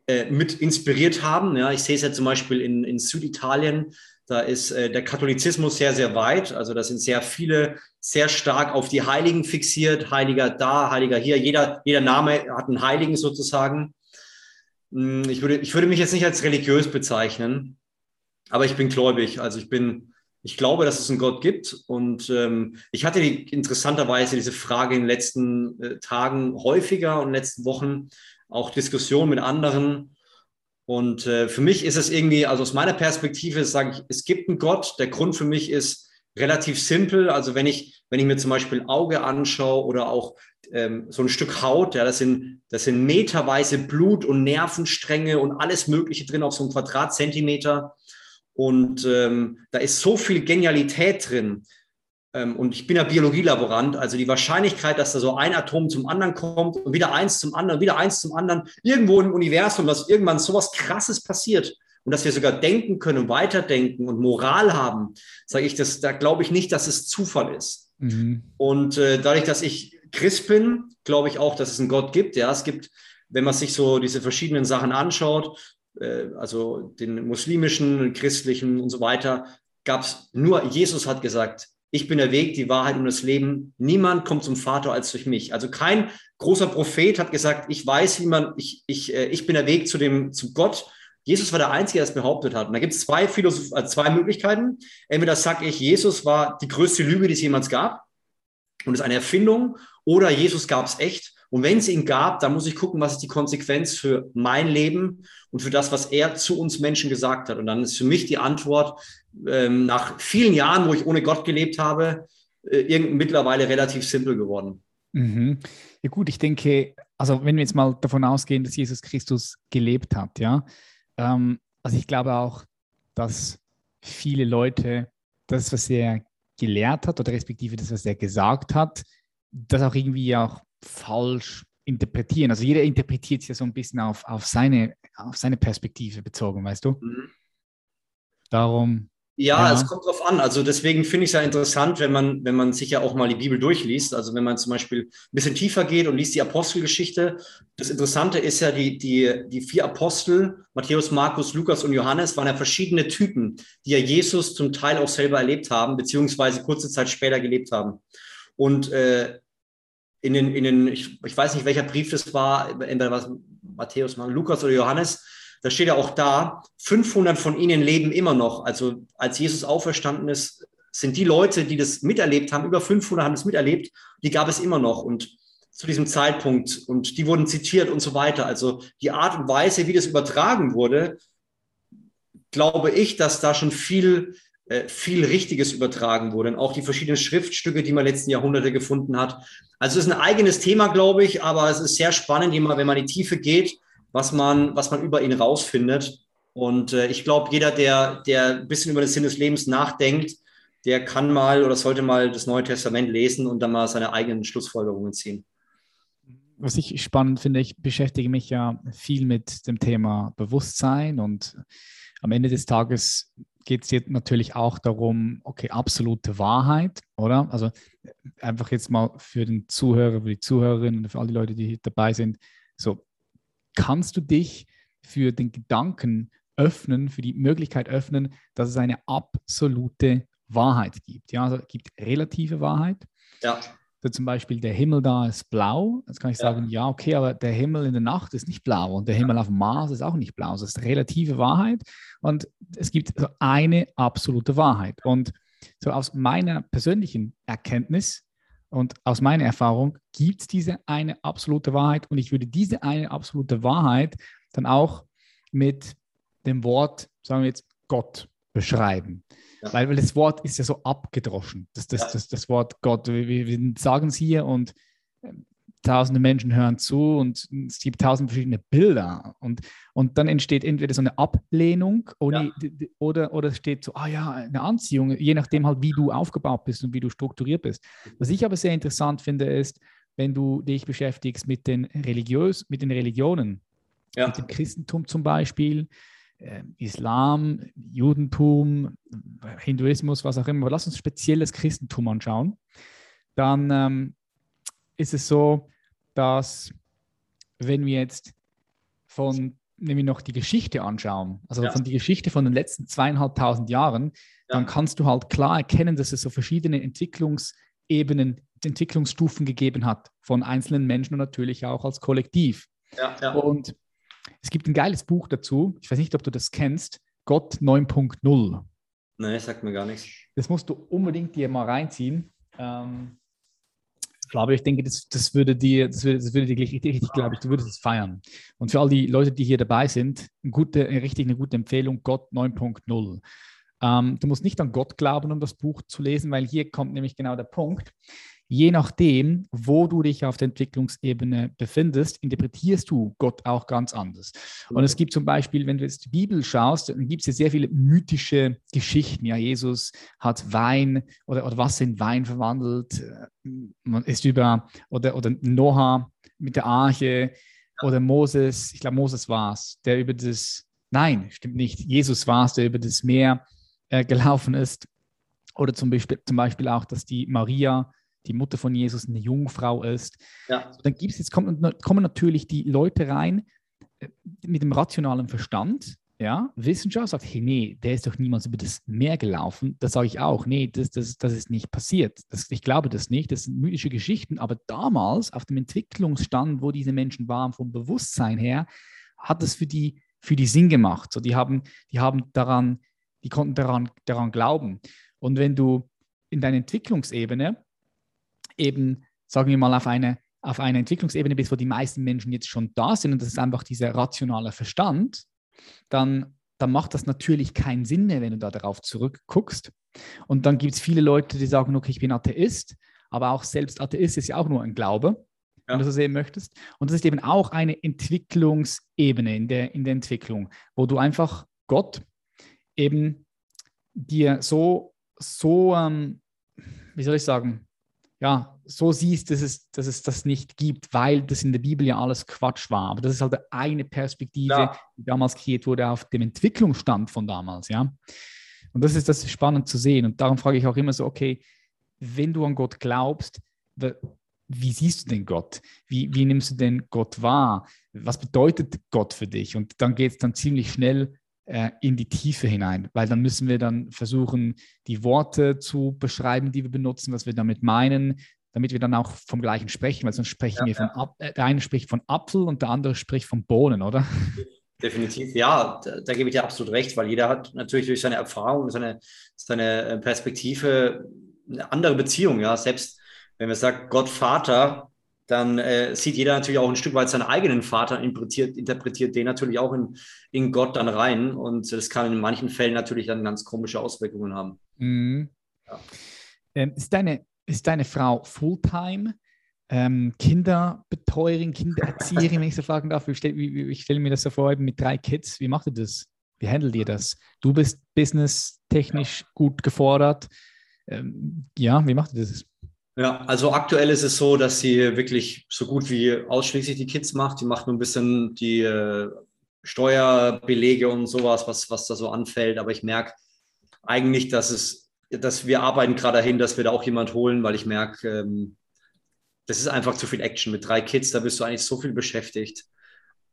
Speaker 2: äh, mit inspiriert haben. Ja, ich sehe es ja zum Beispiel in, in Süditalien, da ist äh, der Katholizismus sehr, sehr weit. Also da sind sehr viele sehr stark auf die Heiligen fixiert. Heiliger da, Heiliger hier. Jeder, jeder Name hat einen Heiligen sozusagen. Hm, ich würde, ich würde mich jetzt nicht als religiös bezeichnen, aber ich bin gläubig. Also ich bin ich glaube, dass es einen Gott gibt. Und ähm, ich hatte die, interessanterweise diese Frage in den letzten äh, Tagen häufiger und in den letzten Wochen auch Diskussionen mit anderen. Und äh, für mich ist es irgendwie, also aus meiner Perspektive sage ich, es gibt einen Gott. Der Grund für mich ist relativ simpel. Also wenn ich, wenn ich mir zum Beispiel Auge anschaue oder auch ähm, so ein Stück Haut, ja, das sind, das sind meterweise Blut und Nervenstränge und alles Mögliche drin auf so einem Quadratzentimeter. Und ähm, da ist so viel Genialität drin. Ähm, und ich bin ja Biologielaborant, also die Wahrscheinlichkeit, dass da so ein Atom zum anderen kommt und wieder eins zum anderen, wieder eins zum anderen, irgendwo im Universum, dass irgendwann sowas Krasses passiert und dass wir sogar denken können und weiterdenken und Moral haben, sage ich, das, da glaube ich nicht, dass es Zufall ist. Mhm. Und äh, dadurch, dass ich Christ bin, glaube ich auch, dass es einen Gott gibt. Ja, es gibt, wenn man sich so diese verschiedenen Sachen anschaut, äh, also den muslimischen, christlichen und so weiter, gab es nur, Jesus hat gesagt, ich bin der Weg, die Wahrheit und das Leben. Niemand kommt zum Vater als durch mich. Also kein großer Prophet hat gesagt, ich weiß, wie man, ich, ich, äh, ich bin der Weg zu dem, zu Gott. Jesus war der Einzige, der es behauptet hat. Und da gibt es zwei, Philosoph also zwei Möglichkeiten. Entweder sage ich, Jesus war die größte Lüge, die es jemals gab und ist eine Erfindung, oder Jesus gab es echt Und wenn es ihn gab, dann muss ich gucken, was ist die Konsequenz für mein Leben und für das, was er zu uns Menschen gesagt hat. Und dann ist für mich die Antwort, ähm, nach vielen Jahren, wo ich ohne Gott gelebt habe, äh, mittlerweile relativ simpel geworden.
Speaker 1: Mhm. Ja gut, ich denke, also wenn wir jetzt mal davon ausgehen, dass Jesus Christus gelebt hat, ja, ähm, also ich glaube auch, dass viele Leute das, was er gelehrt hat oder respektive das, was er gesagt hat, das auch irgendwie auch falsch interpretieren. Also jeder interpretiert es ja so ein bisschen auf, auf, seine, auf seine Perspektive bezogen, weißt du? Mhm. Darum
Speaker 2: ja, ja, es kommt drauf an. Also deswegen finde ich es ja interessant, wenn man, wenn man sich ja auch mal die Bibel durchliest. Also wenn man zum Beispiel ein bisschen tiefer geht und liest die Apostelgeschichte. Das Interessante ist ja, die, die, die vier Apostel, Matthäus, Markus, Lukas und Johannes, waren ja verschiedene Typen, die ja Jesus zum Teil auch selber erlebt haben, beziehungsweise kurze Zeit später gelebt haben. Und äh, in den, in den ich, ich weiß nicht, welcher Brief das war, entweder was Matthäus, Lukas oder Johannes, da steht ja auch da, 500 von ihnen leben immer noch. Also als Jesus auferstanden ist, sind die Leute, die das miterlebt haben, über 500 haben das miterlebt, die gab es immer noch und zu diesem Zeitpunkt und die wurden zitiert und so weiter. Also die Art und Weise, wie das übertragen wurde, glaube ich, dass da schon viel, viel Richtiges übertragen wurde. Und auch die verschiedenen Schriftstücke, die man letzten Jahrhunderte gefunden hat. Also es ist ein eigenes Thema, glaube ich, aber es ist sehr spannend, wenn man in die Tiefe geht was man, was man über ihn rausfindet. Und äh, ich glaube, jeder, der, der ein bisschen über den Sinn des Lebens nachdenkt, der kann mal oder sollte mal das Neue Testament lesen und dann mal seine eigenen Schlussfolgerungen ziehen.
Speaker 1: Was ich spannend finde, ich beschäftige mich ja viel mit dem Thema Bewusstsein und am Ende des Tages geht es jetzt natürlich auch darum, okay, absolute Wahrheit, oder? Also einfach jetzt mal für den Zuhörer, für die Zuhörerinnen und für all die Leute, die hier dabei sind, so kannst du dich für den Gedanken öffnen, für die Möglichkeit öffnen, dass es eine absolute Wahrheit gibt. Ja, also es gibt relative Wahrheit.
Speaker 2: Ja.
Speaker 1: So zum Beispiel der Himmel da ist blau. Jetzt kann ich ja. sagen, ja, okay, aber der Himmel in der Nacht ist nicht blau und der Himmel auf dem Mars ist auch nicht blau. Das ist relative Wahrheit und es gibt so eine absolute Wahrheit. Und so aus meiner persönlichen Erkenntnis und aus meiner Erfahrung gibt es diese eine absolute Wahrheit und ich würde diese eine absolute Wahrheit dann auch mit dem Wort, sagen wir jetzt, Gott beschreiben. Ja. Weil, weil das Wort ist ja so abgedroschen. Das, das, ja. das, das Wort Gott. Wir, wir sagen es hier und ähm, tausende Menschen hören zu und es gibt tausend verschiedene Bilder und, und dann entsteht entweder so eine Ablehnung oder, ja. oder, oder es steht so, ah ja, eine Anziehung, je nachdem halt, wie du aufgebaut bist und wie du strukturiert bist. Was ich aber sehr interessant finde, ist, wenn du dich beschäftigst mit den, religiös, mit den Religionen, ja. mit dem Christentum zum Beispiel, Islam, Judentum, Hinduismus, was auch immer, aber lass uns speziell das Christentum anschauen, dann ähm, ist es so, dass wenn wir jetzt von nämlich noch die Geschichte anschauen, also ja. von die Geschichte von den letzten zweieinhalbtausend Jahren, ja. dann kannst du halt klar erkennen, dass es so verschiedene Entwicklungsebenen, Entwicklungsstufen gegeben hat von einzelnen Menschen und natürlich auch als Kollektiv. Ja, und es gibt ein geiles Buch dazu, ich weiß nicht, ob du das kennst, Gott 9.0.
Speaker 2: Nein, sagt mir gar nichts.
Speaker 1: Das musst du unbedingt dir mal reinziehen. Ähm, aber ich denke, das, das würde dir, das würde, das würde dir richtig, richtig, glaube ich, du würdest es feiern. Und für all die Leute, die hier dabei sind, eine gute, richtig eine gute Empfehlung, Gott 9.0. Ähm, du musst nicht an Gott glauben, um das Buch zu lesen, weil hier kommt nämlich genau der Punkt je nachdem, wo du dich auf der Entwicklungsebene befindest, interpretierst du Gott auch ganz anders. Und es gibt zum Beispiel, wenn du jetzt die Bibel schaust, dann gibt es ja sehr viele mythische Geschichten. Ja, Jesus hat Wein oder, oder Wasser in Wein verwandelt, man ist über, oder, oder Noah mit der Arche oder Moses, ich glaube, Moses war es, der über das, nein, stimmt nicht, Jesus war es, der über das Meer äh, gelaufen ist. Oder zum Beispiel, zum Beispiel auch, dass die Maria die Mutter von Jesus eine Jungfrau ist. Ja. dann gibt es jetzt kommen, kommen natürlich die Leute rein äh, mit dem rationalen Verstand. Ja, Wissenschaft sagt, hey, nee, der ist doch niemals über das Meer gelaufen. Das sage ich auch, nee, das, das, das ist nicht passiert. Das, ich glaube das nicht, das sind mythische Geschichten. Aber damals, auf dem Entwicklungsstand, wo diese Menschen waren, vom Bewusstsein her, hat das für die, für die Sinn gemacht. So, die haben, die haben daran, die konnten daran, daran glauben. Und wenn du in deiner Entwicklungsebene eben, sagen wir mal, auf eine, auf einer Entwicklungsebene bist, wo die meisten Menschen jetzt schon da sind und das ist einfach dieser rationale Verstand, dann, dann macht das natürlich keinen Sinn mehr, wenn du da darauf zurückguckst. Und dann gibt es viele Leute, die sagen, okay, ich bin Atheist, aber auch selbst Atheist ist ja auch nur ein Glaube, ja. wenn du so sehen möchtest. Und das ist eben auch eine Entwicklungsebene in der, in der Entwicklung, wo du einfach Gott eben dir so, so, ähm, wie soll ich sagen, ja, so siehst, dass es, dass es das nicht gibt, weil das in der Bibel ja alles Quatsch war. Aber das ist halt eine Perspektive, ja. die damals kreiert wurde auf dem Entwicklungsstand von damals, ja. Und das ist das ist spannend zu sehen. Und darum frage ich auch immer so, okay, wenn du an Gott glaubst, wie siehst du denn Gott? Wie, wie nimmst du denn Gott wahr? Was bedeutet Gott für dich? Und dann geht es dann ziemlich schnell äh, in die Tiefe hinein, weil dann müssen wir dann versuchen, die Worte zu beschreiben, die wir benutzen, was wir damit meinen, damit wir dann auch vom gleichen sprechen, weil sonst sprechen ja, wir von, ja. äh, der eine spricht von Apfel und der andere spricht von Bohnen, oder?
Speaker 2: Definitiv, ja, da, da, gebe ich dir absolut recht, weil jeder hat natürlich durch seine Erfahrung, seine, seine äh, Perspektive eine andere Beziehung, ja, selbst wenn wir sagen Gott Vater, dann äh, sieht jeder natürlich auch ein Stück weit seinen eigenen Vater, interpretiert, interpretiert den natürlich auch in, in Gott dann rein. Und das kann in manchen Fällen natürlich dann ganz komische Auswirkungen haben. Mhm.
Speaker 1: Ja. Ähm, ist, deine, ist deine Frau Fulltime? Ähm, Kinderbetreuerin, Kindererzieherin, wenn ich so fragen darf. Ich stelle stell mir das so vor, mit drei Kids. Wie macht ihr das? Wie handelt ihr das? Du bist businesstechnisch ja. gut gefordert. Ähm, ja, wie macht ihr das?
Speaker 2: Ja, also aktuell ist es so, dass sie wirklich so gut wie ausschließlich die Kids macht. Die macht nur ein bisschen die äh, Steuerbelege und sowas, was, was da so anfällt. Aber ich merke eigentlich, dass es, dass wir arbeiten gerade dahin, dass wir da auch jemand holen, weil ich merke, ähm, das ist einfach zu viel Action. Mit drei Kids, da bist du eigentlich so viel beschäftigt.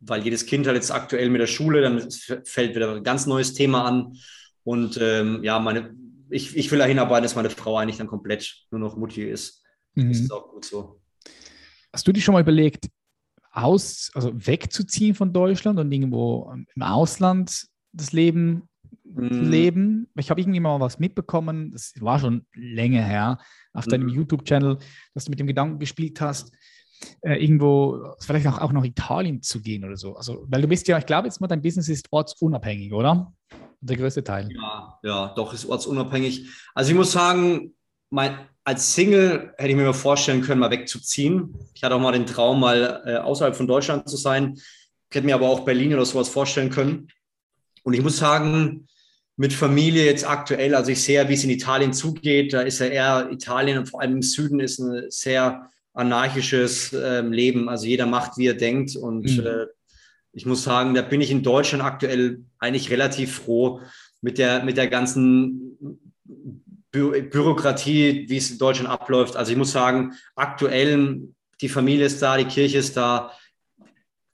Speaker 2: Weil jedes Kind hat jetzt aktuell mit der Schule, dann fällt wieder ein ganz neues Thema an. Und ähm, ja, meine, ich, ich will da hinarbeiten, dass meine Frau eigentlich dann komplett nur noch Mutti ist. Mhm. Das ist auch gut so.
Speaker 1: Hast du dir schon mal überlegt, aus, also wegzuziehen von Deutschland und irgendwo im Ausland das Leben mhm. zu leben? Ich habe irgendwie mal was mitbekommen, das war schon länger her, auf mhm. deinem YouTube-Channel, dass du mit dem Gedanken gespielt hast, äh, irgendwo vielleicht auch, auch nach Italien zu gehen oder so. Also, weil du bist ja, ich glaube jetzt mal, dein Business ist ortsunabhängig, oder? Der größte Teil.
Speaker 2: Ja, ja, doch, ist ortsunabhängig. Also ich muss sagen, mein, als Single hätte ich mir vorstellen können, mal wegzuziehen. Ich hatte auch mal den Traum, mal äh, außerhalb von Deutschland zu sein. Ich hätte mir aber auch Berlin oder sowas vorstellen können. Und ich muss sagen, mit Familie jetzt aktuell, also ich sehe, wie es in Italien zugeht, da ist ja eher Italien und vor allem im Süden ist ein sehr anarchisches äh, Leben. Also jeder macht, wie er denkt und mhm. äh, ich muss sagen, da bin ich in Deutschland aktuell eigentlich relativ froh mit der, mit der ganzen Bü Bürokratie, wie es in Deutschland abläuft. Also ich muss sagen, aktuell, die Familie ist da, die Kirche ist da.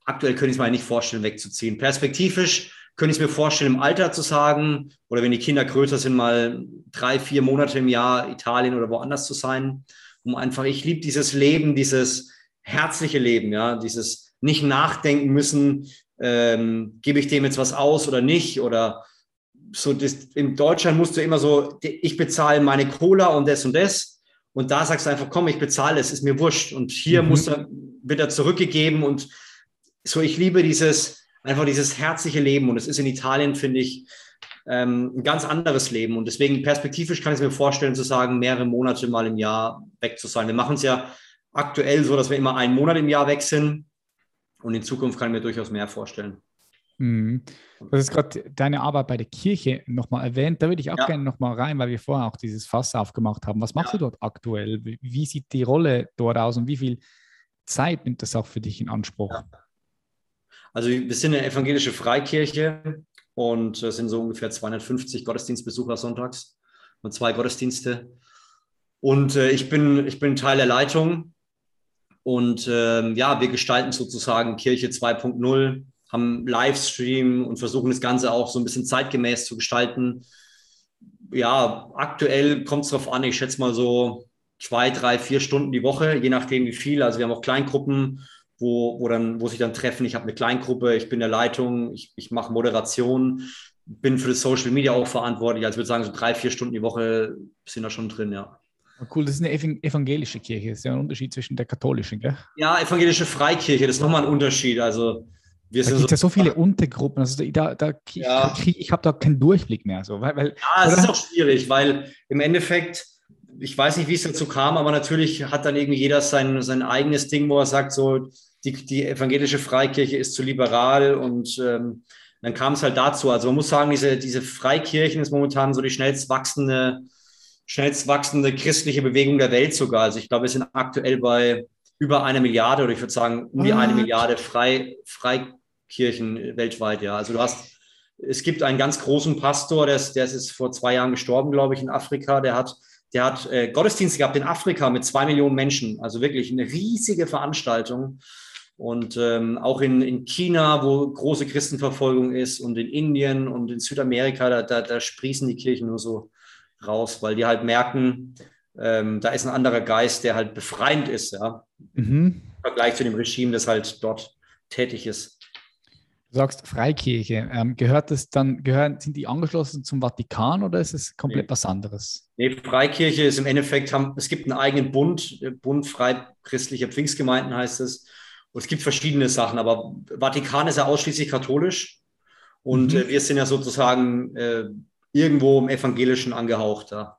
Speaker 2: Aktuell könnte ich es mir nicht vorstellen, wegzuziehen. Perspektivisch könnte ich es mir vorstellen, im Alter zu sagen, oder wenn die Kinder größer sind, mal drei, vier Monate im Jahr Italien oder woanders zu sein, um einfach, ich liebe dieses Leben, dieses herzliche Leben, ja, dieses nicht nachdenken müssen, ähm, gebe ich dem jetzt was aus oder nicht oder so das, in Deutschland musst du immer so, ich bezahle meine Cola und das und das. Und da sagst du einfach, komm, ich bezahle es, ist mir wurscht. Und hier mhm. muss er, wird er zurückgegeben. Und so, ich liebe dieses, einfach dieses herzliche Leben. Und es ist in Italien, finde ich, ähm, ein ganz anderes Leben. Und deswegen perspektivisch kann ich mir vorstellen, zu sagen, mehrere Monate mal im Jahr weg zu sein. Wir machen es ja aktuell so, dass wir immer einen Monat im Jahr weg sind. Und in Zukunft kann ich mir durchaus mehr vorstellen.
Speaker 1: Mhm. Du hast gerade deine Arbeit bei der Kirche nochmal erwähnt. Da würde ich auch ja. gerne nochmal rein, weil wir vorher auch dieses Fass aufgemacht haben. Was machst ja. du dort aktuell? Wie sieht die Rolle dort aus und wie viel Zeit nimmt das auch für dich in Anspruch? Ja.
Speaker 2: Also wir sind eine evangelische Freikirche und es sind so ungefähr 250 Gottesdienstbesucher sonntags und zwei Gottesdienste. Und äh, ich, bin, ich bin Teil der Leitung und ähm, ja, wir gestalten sozusagen Kirche 2.0, haben Livestream und versuchen das Ganze auch so ein bisschen zeitgemäß zu gestalten. Ja, aktuell kommt es darauf an, ich schätze mal so zwei, drei, vier Stunden die Woche, je nachdem wie viel. Also wir haben auch Kleingruppen, wo, wo, dann, wo sich dann treffen. Ich habe eine Kleingruppe, ich bin der Leitung, ich, ich mache Moderation, bin für das Social Media auch verantwortlich. Also ich würde sagen, so drei, vier Stunden die Woche sind da schon drin, ja.
Speaker 1: Oh, cool, das ist eine evangelische Kirche. Das ist ja ein Unterschied zwischen der katholischen, gell?
Speaker 2: Ja, evangelische Freikirche, das ist nochmal ein Unterschied. Also
Speaker 1: wir da gibt so, ja so viele Untergruppen. Also da, da, ja. ich, ich habe da keinen Durchblick mehr. So, weil, weil,
Speaker 2: ja, es ist auch schwierig, weil im Endeffekt, ich weiß nicht, wie es dazu kam, aber natürlich hat dann irgendwie jeder sein, sein eigenes Ding, wo er sagt, so die, die evangelische Freikirche ist zu liberal und ähm, dann kam es halt dazu. Also man muss sagen, diese, diese Freikirchen ist momentan so die schnellst wachsende schnellst wachsende christliche Bewegung der Welt sogar. Also ich glaube, wir sind aktuell bei über einer Milliarde oder ich würde sagen um die eine Milliarde Frei, Freikirchen weltweit. Ja, also du hast, es gibt einen ganz großen Pastor, der ist, der ist vor zwei Jahren gestorben, glaube ich, in Afrika. Der hat, der hat äh, Gottesdienste gehabt in Afrika mit zwei Millionen Menschen. Also wirklich eine riesige Veranstaltung. Und ähm, auch in, in China, wo große Christenverfolgung ist, und in Indien und in Südamerika, da, da, da sprießen die Kirchen nur so raus, weil die halt merken, ähm, da ist ein anderer Geist, der halt befreiend ist, ja. Mhm. Im Vergleich zu dem Regime, das halt dort tätig ist.
Speaker 1: Du sagst Freikirche. Ähm, gehört das dann, gehören, sind die angeschlossen zum Vatikan oder ist es komplett nee. was anderes?
Speaker 2: Nee, Freikirche ist im Endeffekt, haben, es gibt einen eigenen Bund, Bund Freichristlicher Pfingstgemeinden heißt es. Und es gibt verschiedene Sachen, aber Vatikan ist ja ausschließlich katholisch. Und mhm. äh, wir sind ja sozusagen äh, irgendwo im Evangelischen angehaucht. Ja.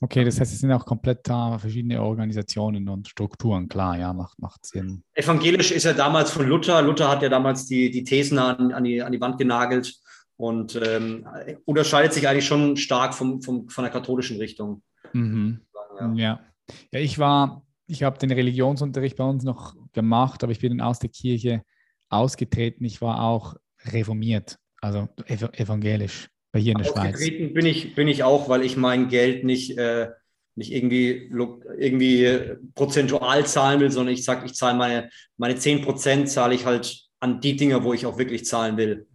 Speaker 1: Okay, das heißt, es sind auch komplett uh, verschiedene Organisationen und Strukturen, klar, ja, macht, macht Sinn.
Speaker 2: Evangelisch ist ja damals von Luther. Luther hat ja damals die, die Thesen an, an, die, an die Wand genagelt und ähm, unterscheidet sich eigentlich schon stark vom, vom, von der katholischen Richtung.
Speaker 1: Mhm. Ja. ja. ja, ich war, ich habe den Religionsunterricht bei uns noch gemacht, aber ich bin aus der Kirche ausgetreten. Ich war auch reformiert, also evangelisch bei hier in der Schweiz.
Speaker 2: bin ich, bin ich auch, weil ich mein Geld nicht, äh, nicht irgendwie, irgendwie prozentual zahlen will, sondern ich sage, ich zahle meine, meine 10% zahle ich halt an die Dinge, wo ich auch wirklich zahlen will.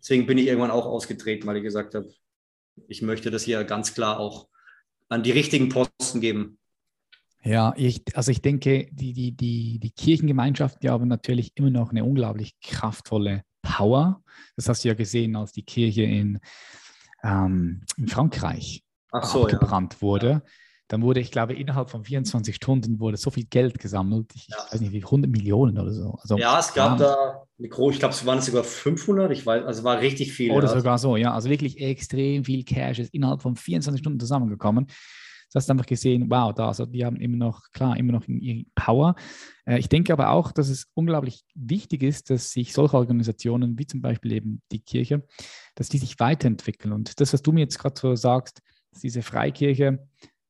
Speaker 2: Deswegen bin ich irgendwann auch ausgetreten, weil ich gesagt habe, ich möchte das hier ganz klar auch an die richtigen Posten geben.
Speaker 1: Ja, ich, also ich denke, die, die, die, die Kirchengemeinschaften, die haben natürlich immer noch eine unglaublich kraftvolle Power. Das hast du ja gesehen, als die Kirche in ähm, in Frankreich so, abgebrannt ja. wurde. Dann wurde, ich glaube, innerhalb von 24 Stunden wurde so viel Geld gesammelt. Ich ja. weiß nicht, wie 100 Millionen oder so.
Speaker 2: Also, ja, es gab da eine große, ich glaube, es waren sogar 500, ich weiß, also war richtig viel.
Speaker 1: Oder ja. sogar so, ja. Also wirklich extrem viel Cash ist innerhalb von 24 Stunden zusammengekommen. Du hast einfach gesehen, wow, da, also die haben immer noch, klar, immer noch ihre Power. Äh, ich denke aber auch, dass es unglaublich wichtig ist, dass sich solche Organisationen, wie zum Beispiel eben die Kirche, dass die sich weiterentwickeln. Und das, was du mir jetzt gerade so sagst, dass diese Freikirche,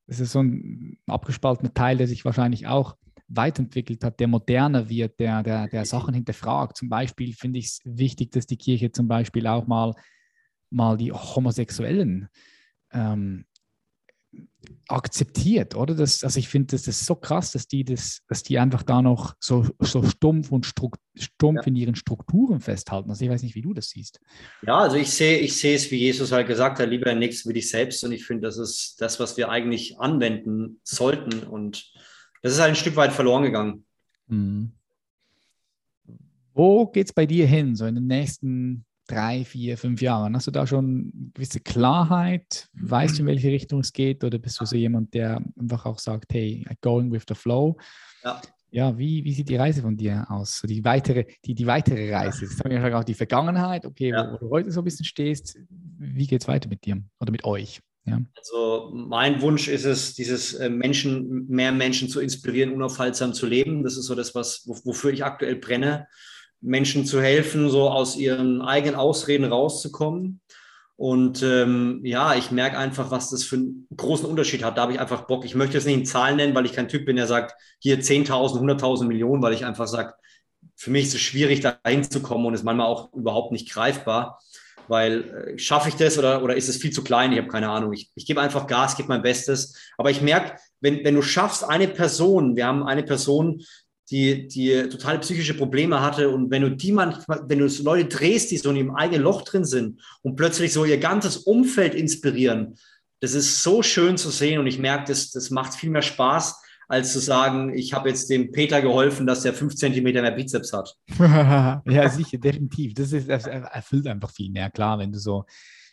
Speaker 1: das ist so ein abgespaltener Teil, der sich wahrscheinlich auch weiterentwickelt hat, der moderner wird, der, der, der Sachen hinterfragt. Zum Beispiel finde ich es wichtig, dass die Kirche zum Beispiel auch mal, mal die Homosexuellen ähm, akzeptiert, oder? Das, also ich finde, das ist so krass, dass die, das, dass die einfach da noch so, so stumpf und stumpf ja. in ihren Strukturen festhalten. Also ich weiß nicht, wie du das siehst.
Speaker 2: Ja, also ich sehe, ich sehe es, wie Jesus halt gesagt hat, lieber nichts wie dich selbst. Und ich finde, das ist das, was wir eigentlich anwenden sollten. Und das ist halt ein Stück weit verloren gegangen. Mhm.
Speaker 1: Wo geht es bei dir hin, so in den nächsten drei, vier, fünf Jahren? Hast du da schon eine gewisse Klarheit? Weißt du, in welche Richtung es geht? Oder bist du so jemand, der einfach auch sagt, hey, going with the flow? Ja. Ja, wie, wie sieht die Reise von dir aus? die weitere, die, die weitere Reise. Jetzt haben wir ja auch die Vergangenheit, okay, ja. wo, wo, du heute so ein bisschen stehst. Wie geht es weiter mit dir oder mit euch? Ja.
Speaker 2: Also mein Wunsch ist es, dieses äh, Menschen, mehr Menschen zu inspirieren, unaufhaltsam zu leben. Das ist so das, was, wofür ich aktuell brenne. Menschen zu helfen, so aus ihren eigenen Ausreden rauszukommen. Und ähm, ja, ich merke einfach, was das für einen großen Unterschied hat. Da habe ich einfach Bock. Ich möchte jetzt nicht in Zahlen nennen, weil ich kein Typ bin, der sagt, hier 10.000, 100.000 Millionen, weil ich einfach sage, für mich ist es schwierig, da hinzukommen und ist manchmal auch überhaupt nicht greifbar. Weil äh, schaffe ich das oder, oder ist es viel zu klein? Ich habe keine Ahnung. Ich, ich gebe einfach Gas, gebe mein Bestes. Aber ich merke, wenn, wenn du schaffst, eine Person, wir haben eine Person, die, die totale psychische Probleme hatte. Und wenn du die manchmal, wenn du so Leute drehst, die so in ihrem eigenen Loch drin sind und plötzlich so ihr ganzes Umfeld inspirieren, das ist so schön zu sehen. Und ich merke, das, das macht viel mehr Spaß, als zu sagen, ich habe jetzt dem Peter geholfen, dass er fünf Zentimeter mehr Bizeps hat.
Speaker 1: ja, sicher, definitiv. Das, ist, das erfüllt einfach viel mehr. Klar, wenn du so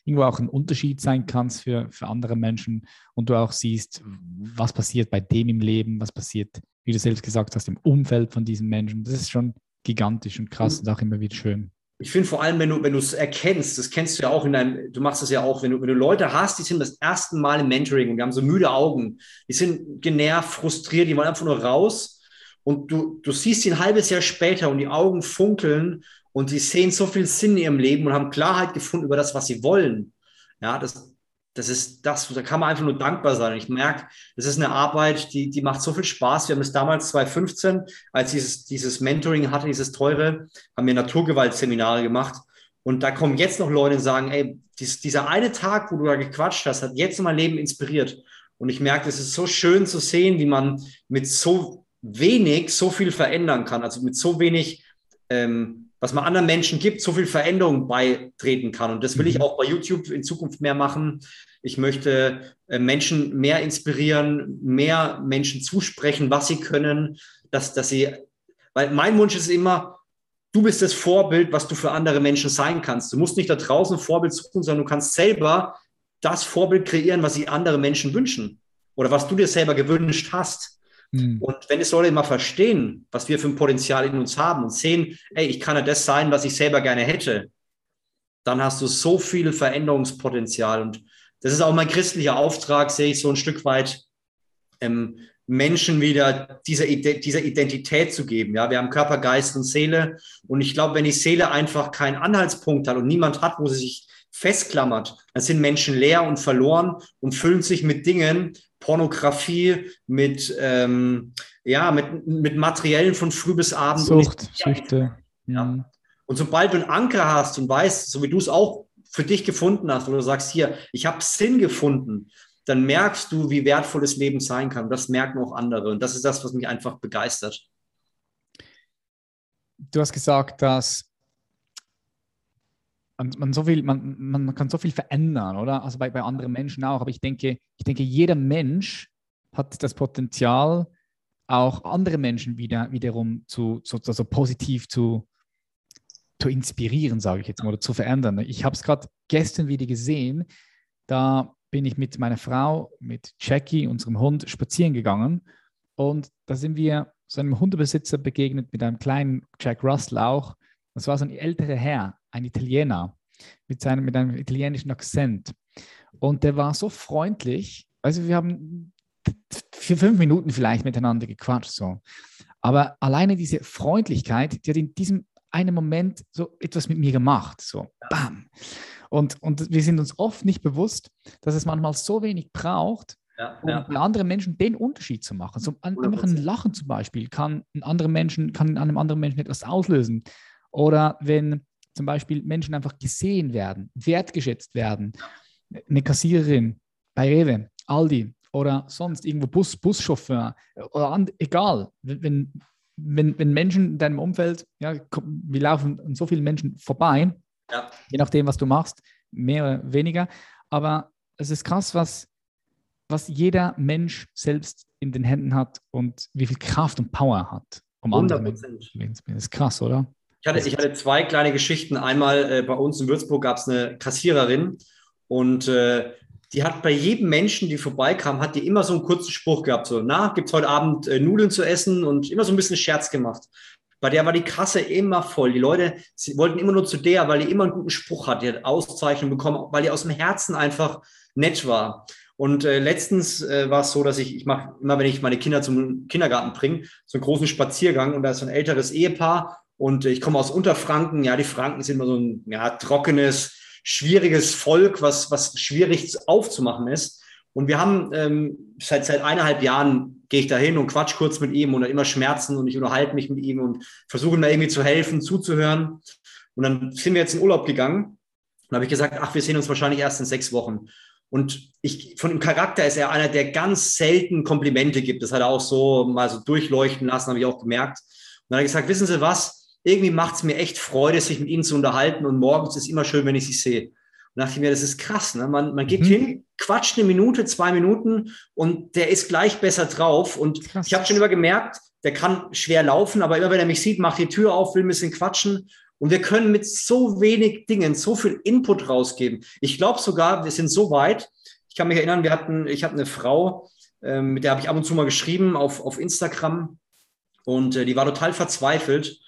Speaker 1: irgendwo auch ein Unterschied sein kannst für, für andere Menschen und du auch siehst, was passiert bei dem im Leben, was passiert, wie du selbst gesagt hast, im Umfeld von diesen Menschen. Das ist schon gigantisch und krass mhm. und auch immer wieder schön.
Speaker 2: Ich finde vor allem, wenn du, wenn du es erkennst, das kennst du ja auch in deinem, du machst das ja auch, wenn du, wenn du Leute hast, die sind das erste Mal im Mentoring und die haben so müde Augen, die sind genervt, frustriert, die wollen einfach nur raus und du, du siehst sie ein halbes Jahr später und die Augen funkeln und sie sehen so viel Sinn in ihrem Leben und haben Klarheit gefunden über das, was sie wollen. Ja, das, das ist das, da kann man einfach nur dankbar sein. Ich merke, das ist eine Arbeit, die, die macht so viel Spaß. Wir haben es damals 2015, als dieses, dieses Mentoring hatte, dieses teure, haben wir Naturgewaltseminare gemacht. Und da kommen jetzt noch Leute und sagen, ey, dies, dieser eine Tag, wo du da gequatscht hast, hat jetzt mein Leben inspiriert. Und ich merke, es ist so schön zu sehen, wie man mit so wenig so viel verändern kann. Also mit so wenig ähm, was man anderen Menschen gibt, so viel Veränderung beitreten kann. Und das will ich mhm. auch bei YouTube in Zukunft mehr machen. Ich möchte äh, Menschen mehr inspirieren, mehr Menschen zusprechen, was sie können, dass, dass sie, weil mein Wunsch ist immer, du bist das Vorbild, was du für andere Menschen sein kannst. Du musst nicht da draußen ein Vorbild suchen, sondern du kannst selber das Vorbild kreieren, was sich andere Menschen wünschen oder was du dir selber gewünscht hast. Mhm. Und wenn es Leute mal verstehen, was wir für ein Potenzial in uns haben und sehen, ey, ich kann ja das sein, was ich selber gerne hätte, dann hast du so viel Veränderungspotenzial. Und das ist auch mein christlicher Auftrag, sehe ich so ein Stück weit, ähm, Menschen wieder dieser, dieser Identität zu geben. Ja, wir haben Körper, Geist und Seele. Und ich glaube, wenn die Seele einfach keinen Anhaltspunkt hat und niemand hat, wo sie sich festklammert, dann sind Menschen leer und verloren und füllen sich mit Dingen, Pornografie, mit, ähm, ja, mit, mit Materiellen von früh bis abend.
Speaker 1: Sucht, Süchte.
Speaker 2: Ja. Mhm. Und sobald du einen Anker hast und weißt, so wie du es auch für dich gefunden hast, wo du sagst, hier, ich habe Sinn gefunden, dann merkst du, wie wertvoll das Leben sein kann. Das merken auch andere. Und das ist das, was mich einfach begeistert.
Speaker 1: Du hast gesagt, dass man, man, so viel, man, man kann so viel verändern, oder? Also bei, bei anderen Menschen auch. Aber ich denke, ich denke, jeder Mensch hat das Potenzial, auch andere Menschen wieder, wiederum zu, zu also positiv zu, zu inspirieren, sage ich jetzt mal, oder zu verändern. Ich habe es gerade gestern wieder gesehen. Da bin ich mit meiner Frau, mit Jackie, unserem Hund, spazieren gegangen. Und da sind wir so einem Hundebesitzer begegnet mit einem kleinen Jack Russell auch. Das war so ein älterer Herr, ein Italiener mit, seinem, mit einem italienischen Akzent. Und der war so freundlich. Also wir haben für fünf Minuten vielleicht miteinander gequatscht. So. Aber alleine diese Freundlichkeit, die hat in diesem einen Moment so etwas mit mir gemacht. So, bam. Und, und wir sind uns oft nicht bewusst, dass es manchmal so wenig braucht, ja, um ja. bei anderen Menschen den Unterschied zu machen. So ein, einfach ein Lachen zum Beispiel kann, einen anderen Menschen, kann in einem anderen Menschen etwas auslösen. Oder wenn zum Beispiel Menschen einfach gesehen werden, wertgeschätzt werden. Eine Kassiererin bei Rewe, Aldi oder sonst irgendwo Bus, Buschauffeur oder and, egal, wenn, wenn, wenn Menschen in deinem Umfeld, ja, wir laufen an so vielen Menschen vorbei, ja. je nachdem, was du machst, mehr oder weniger, aber es ist krass, was, was jeder Mensch selbst in den Händen hat und wie viel Kraft und Power hat,
Speaker 2: um 100%. andere Menschen zu
Speaker 1: Das ist krass, oder?
Speaker 2: Ich hatte, ich hatte zwei kleine Geschichten. Einmal äh, bei uns in Würzburg gab es eine Kassiererin und äh, die hat bei jedem Menschen, die vorbeikam, hat die immer so einen kurzen Spruch gehabt. So, na, gibt es heute Abend äh, Nudeln zu essen und immer so ein bisschen Scherz gemacht. Bei der war die Kasse immer voll. Die Leute sie wollten immer nur zu der, weil die immer einen guten Spruch hat. Die hat Auszeichnung bekommen, weil die aus dem Herzen einfach nett war. Und äh, letztens äh, war es so, dass ich, ich mache immer, wenn ich meine Kinder zum Kindergarten bringe, so einen großen Spaziergang und da ist so ein älteres Ehepaar und ich komme aus Unterfranken. Ja, die Franken sind immer so ein ja, trockenes, schwieriges Volk, was, was schwierig aufzumachen ist. Und wir haben ähm, seit, seit eineinhalb Jahren gehe ich da hin und quatsch kurz mit ihm und er immer Schmerzen und ich unterhalte mich mit ihm und versuche ihm da irgendwie zu helfen, zuzuhören. Und dann sind wir jetzt in Urlaub gegangen und habe ich gesagt, ach, wir sehen uns wahrscheinlich erst in sechs Wochen. Und ich, von dem Charakter ist er einer, der ganz selten Komplimente gibt. Das hat er auch so mal so durchleuchten lassen, habe ich auch gemerkt. Und dann habe ich gesagt, wissen Sie was? Irgendwie macht es mir echt Freude, sich mit ihnen zu unterhalten und morgens ist es immer schön, wenn ich sie sehe. Und dachte ich mir, das ist krass. Ne? Man, man geht mhm. hin, quatscht eine Minute, zwei Minuten und der ist gleich besser drauf. Und krass. ich habe schon immer gemerkt, der kann schwer laufen, aber immer wenn er mich sieht, macht die Tür auf, will ein bisschen quatschen. Und wir können mit so wenig Dingen so viel Input rausgeben. Ich glaube sogar, wir sind so weit. Ich kann mich erinnern, wir hatten, ich hatte eine Frau, äh, mit der habe ich ab und zu mal geschrieben auf, auf Instagram. Und äh, die war total verzweifelt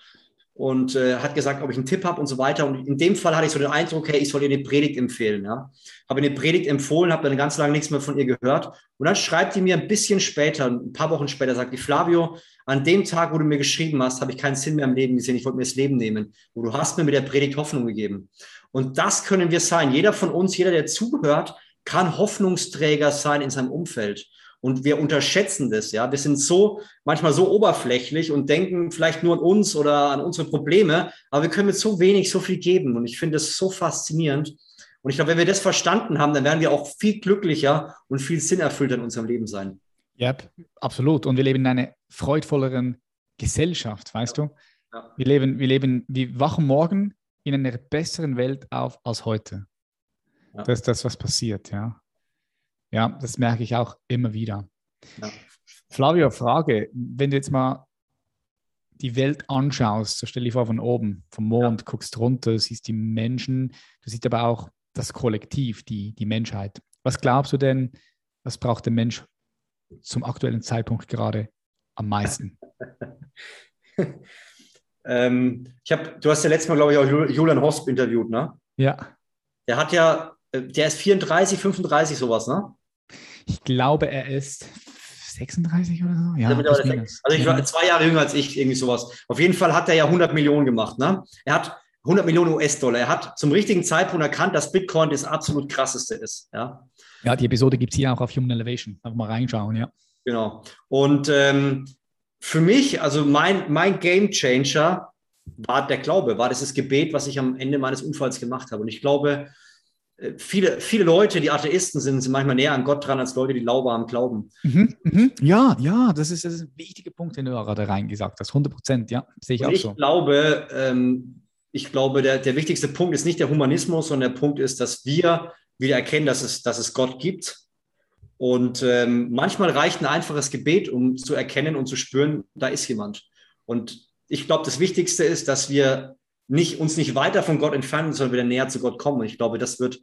Speaker 2: und äh, hat gesagt, ob ich einen Tipp habe und so weiter. Und in dem Fall hatte ich so den Eindruck, hey, ich soll ihr eine Predigt empfehlen. Ja? Habe eine Predigt empfohlen, habe dann ganz lange nichts mehr von ihr gehört. Und dann schreibt die mir ein bisschen später, ein paar Wochen später, sagt die, Flavio, an dem Tag, wo du mir geschrieben hast, habe ich keinen Sinn mehr im Leben gesehen. Ich wollte mir das Leben nehmen. Und du hast mir mit der Predigt Hoffnung gegeben. Und das können wir sein. Jeder von uns, jeder, der zuhört, kann Hoffnungsträger sein in seinem Umfeld. Und wir unterschätzen das, ja. Wir sind so, manchmal so oberflächlich und denken vielleicht nur an uns oder an unsere Probleme, aber wir können mit so wenig so viel geben. Und ich finde das so faszinierend. Und ich glaube, wenn wir das verstanden haben, dann werden wir auch viel glücklicher und viel sinnerfüllter in unserem Leben sein.
Speaker 1: Ja, absolut. Und wir leben in einer freudvolleren Gesellschaft, weißt ja. du? Ja. Wir leben, wir leben, wir wachen morgen in einer besseren Welt auf als heute. Ja. Das ist das, was passiert, ja. Ja, das merke ich auch immer wieder. Ja. Flavio, Frage, wenn du jetzt mal die Welt anschaust, so stell dich vor von oben, vom Mond, ja. guckst runter, siehst die Menschen, du siehst aber auch das Kollektiv, die, die Menschheit. Was glaubst du denn, was braucht der Mensch zum aktuellen Zeitpunkt gerade am meisten?
Speaker 2: ähm, ich habe, du hast ja letztes Mal, glaube ich, auch Julian Hosp interviewt, ne?
Speaker 1: Ja.
Speaker 2: Der hat ja, äh, der ist 34, 35, sowas, ne?
Speaker 1: Ich glaube, er ist 36 oder so.
Speaker 2: Ja, also ich war zwei Jahre jünger als ich, irgendwie sowas. Auf jeden Fall hat er ja 100 Millionen gemacht. Ne? Er hat 100 Millionen US-Dollar. Er hat zum richtigen Zeitpunkt erkannt, dass Bitcoin das absolut krasseste ist. Ja,
Speaker 1: ja die Episode gibt es hier auch auf Human Elevation. Einfach mal reinschauen, ja.
Speaker 2: Genau. Und ähm, für mich, also mein, mein Game Changer war der Glaube, war dieses Gebet, was ich am Ende meines Unfalls gemacht habe. Und ich glaube, viele, viele Leute, die Atheisten sind, sind manchmal näher an Gott dran als Leute, die lauwarm glauben.
Speaker 1: Mhm, mhm. Ja, ja, das ist, das ist ein wichtiger Punkt, den du gerade reingesagt hast. 100 Prozent, ja, sehe ich Und auch
Speaker 2: ich
Speaker 1: so.
Speaker 2: Glaube, ähm, ich glaube, der, der wichtigste Punkt ist nicht der Humanismus, sondern der Punkt ist, dass wir wieder erkennen, dass es, dass es Gott gibt. Und ähm, manchmal reicht ein einfaches Gebet, um zu erkennen und zu spüren, da ist jemand. Und ich glaube, das Wichtigste ist, dass wir nicht, uns nicht weiter von Gott entfernen, sondern wieder näher zu Gott kommen. Und ich glaube, das wird,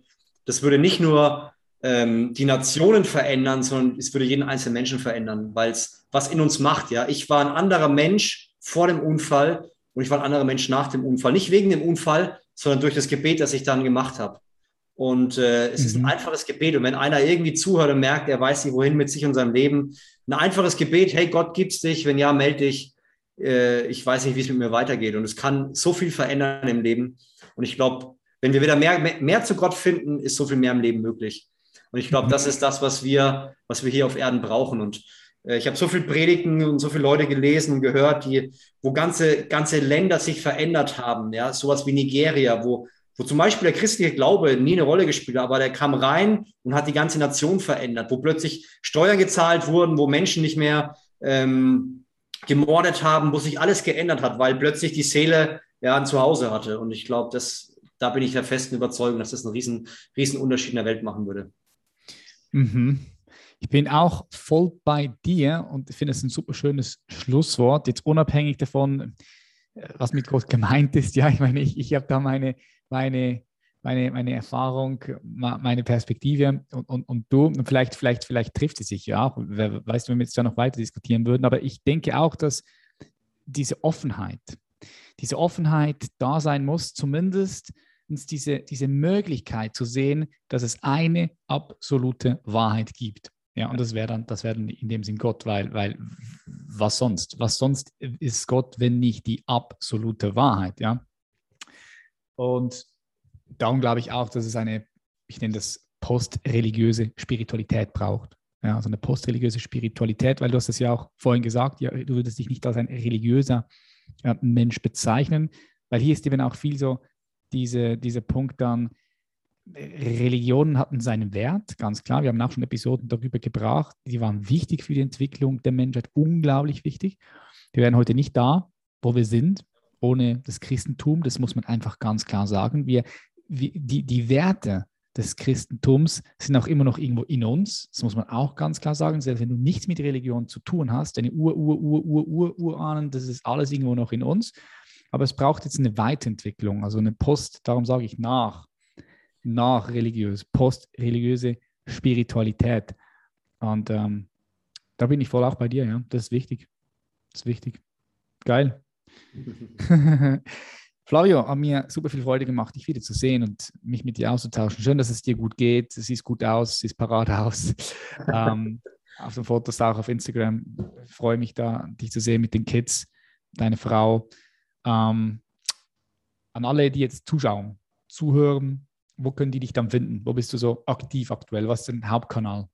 Speaker 2: das würde nicht nur ähm, die Nationen verändern, sondern es würde jeden einzelnen Menschen verändern, weil es was in uns macht. Ja, ich war ein anderer Mensch vor dem Unfall und ich war ein anderer Mensch nach dem Unfall. Nicht wegen dem Unfall, sondern durch das Gebet, das ich dann gemacht habe. Und äh, es mhm. ist ein mhm. einfaches Gebet. Und wenn einer irgendwie zuhört und merkt, er weiß nicht, wohin mit sich und seinem Leben, ein einfaches Gebet, hey, Gott gibt's dich, wenn ja, melde dich äh, ich weiß nicht, wie es mit mir weitergeht. Und es kann so viel verändern im Leben. Und ich glaube, wenn wir wieder mehr, mehr, mehr, zu Gott finden, ist so viel mehr im Leben möglich. Und ich glaube, mhm. das ist das, was wir, was wir hier auf Erden brauchen. Und äh, ich habe so viele Predigten und so viele Leute gelesen und gehört, die, wo ganze, ganze Länder sich verändert haben. Ja, sowas wie Nigeria, wo, wo zum Beispiel der christliche Glaube nie eine Rolle gespielt hat, aber der kam rein und hat die ganze Nation verändert, wo plötzlich Steuern gezahlt wurden, wo Menschen nicht mehr ähm, gemordet haben, wo sich alles geändert hat, weil plötzlich die Seele ja ein Zuhause hatte. Und ich glaube, da bin ich der festen Überzeugung, dass das einen riesen, riesen Unterschied in der Welt machen würde.
Speaker 1: Mhm. Ich bin auch voll bei dir und ich finde es ein super schönes Schlusswort. Jetzt unabhängig davon, äh, was mit Gott gemeint ist. Ja, ich meine, ich, ich habe da meine, meine meine, meine Erfahrung, meine Perspektive und, und, und du, und vielleicht, vielleicht, vielleicht trifft es sich ja auch, wer weiß, wenn wir jetzt da noch weiter diskutieren würden, aber ich denke auch, dass diese Offenheit, diese Offenheit da sein muss, zumindest diese, diese Möglichkeit zu sehen, dass es eine absolute Wahrheit gibt. Ja, und das wäre dann, das wäre dann in dem Sinn Gott, weil, weil was sonst? Was sonst ist Gott, wenn nicht die absolute Wahrheit, ja? Und darum glaube ich auch, dass es eine, ich nenne das postreligiöse Spiritualität braucht. Ja, also eine postreligiöse Spiritualität, weil du hast es ja auch vorhin gesagt, ja, du würdest dich nicht als ein religiöser äh, Mensch bezeichnen, weil hier ist eben auch viel so diese, dieser Punkt dann, Religionen hatten seinen Wert, ganz klar. Wir haben auch schon Episoden darüber gebracht. Die waren wichtig für die Entwicklung der Menschheit, unglaublich wichtig. Wir wären heute nicht da, wo wir sind, ohne das Christentum. Das muss man einfach ganz klar sagen. Wir die, die Werte des Christentums sind auch immer noch irgendwo in uns. Das muss man auch ganz klar sagen. Selbst wenn du nichts mit Religion zu tun hast, deine Ur, Ur, Ur, Ur, Ur, Urahnen, das ist alles irgendwo noch in uns. aber es braucht jetzt eine Weiterentwicklung, also eine Post, darum sage ich nach, nach religiös, postreligiöse Spiritualität. Und ähm, da bin ich voll auch bei dir, ja. Das ist wichtig. Das ist wichtig. Geil. Flavio, hat mir super viel Freude gemacht, dich wieder zu sehen und mich mit dir auszutauschen. Schön, dass es dir gut geht. Es sieht gut aus, siehst parat aus. ähm, auf den Fotos auch auf Instagram. Ich freue mich da, dich zu sehen mit den Kids, deine Frau. Ähm, an alle, die jetzt zuschauen, zuhören, wo können die dich dann finden? Wo bist du so aktiv aktuell? Was ist dein Hauptkanal?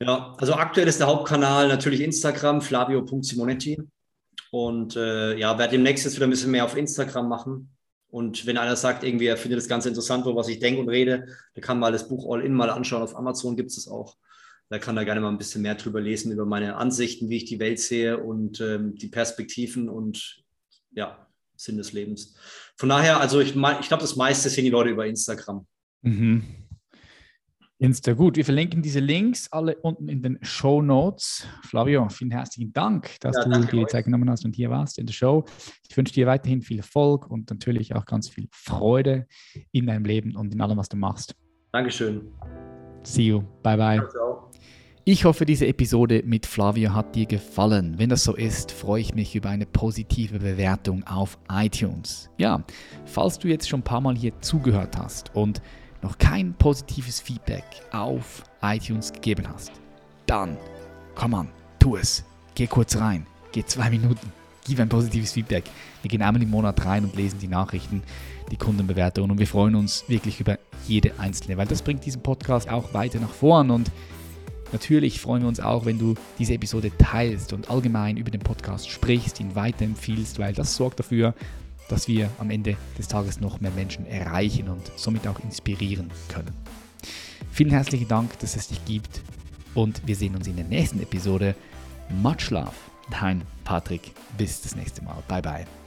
Speaker 2: Ja, also aktuell ist der Hauptkanal natürlich Instagram, flavio.simonetti. Und äh, ja, werde demnächst jetzt wieder ein bisschen mehr auf Instagram machen. Und wenn einer sagt, irgendwie, er findet das ganz interessant, wo was ich denke und rede, dann kann man das Buch All In mal anschauen. Auf Amazon gibt es das auch. Da kann er gerne mal ein bisschen mehr drüber lesen, über meine Ansichten, wie ich die Welt sehe und ähm, die Perspektiven und ja, Sinn des Lebens. Von daher, also ich, ich glaube, das meiste sehen die Leute über Instagram. Mhm.
Speaker 1: Insta. Gut, wir verlinken diese Links alle unten in den Show Notes. Flavio, vielen herzlichen Dank, dass ja, du dir die Zeit genommen hast und hier warst in der Show. Ich wünsche dir weiterhin viel Erfolg und natürlich auch ganz viel Freude in deinem Leben und in allem, was du machst.
Speaker 2: Dankeschön.
Speaker 1: See you. Bye, bye. Ciao. Ich hoffe, diese Episode mit Flavio hat dir gefallen. Wenn das so ist, freue ich mich über eine positive Bewertung auf iTunes. Ja, falls du jetzt schon ein paar Mal hier zugehört hast und noch kein positives Feedback auf iTunes gegeben hast, dann komm an, tu es. Geh kurz rein, geh zwei Minuten, gib ein positives Feedback. Wir gehen einmal im Monat rein und lesen die Nachrichten, die Kundenbewertungen und wir freuen uns wirklich über jede einzelne, weil das bringt diesen Podcast auch weiter nach vorn und Natürlich freuen wir uns auch, wenn du diese Episode teilst und allgemein über den Podcast sprichst, ihn weiterempfiehlst, weil das sorgt dafür, dass wir am Ende des Tages noch mehr Menschen erreichen und somit auch inspirieren können. Vielen herzlichen Dank, dass es dich gibt und wir sehen uns in der nächsten Episode. Much love, dein Patrick. Bis das nächste Mal. Bye bye.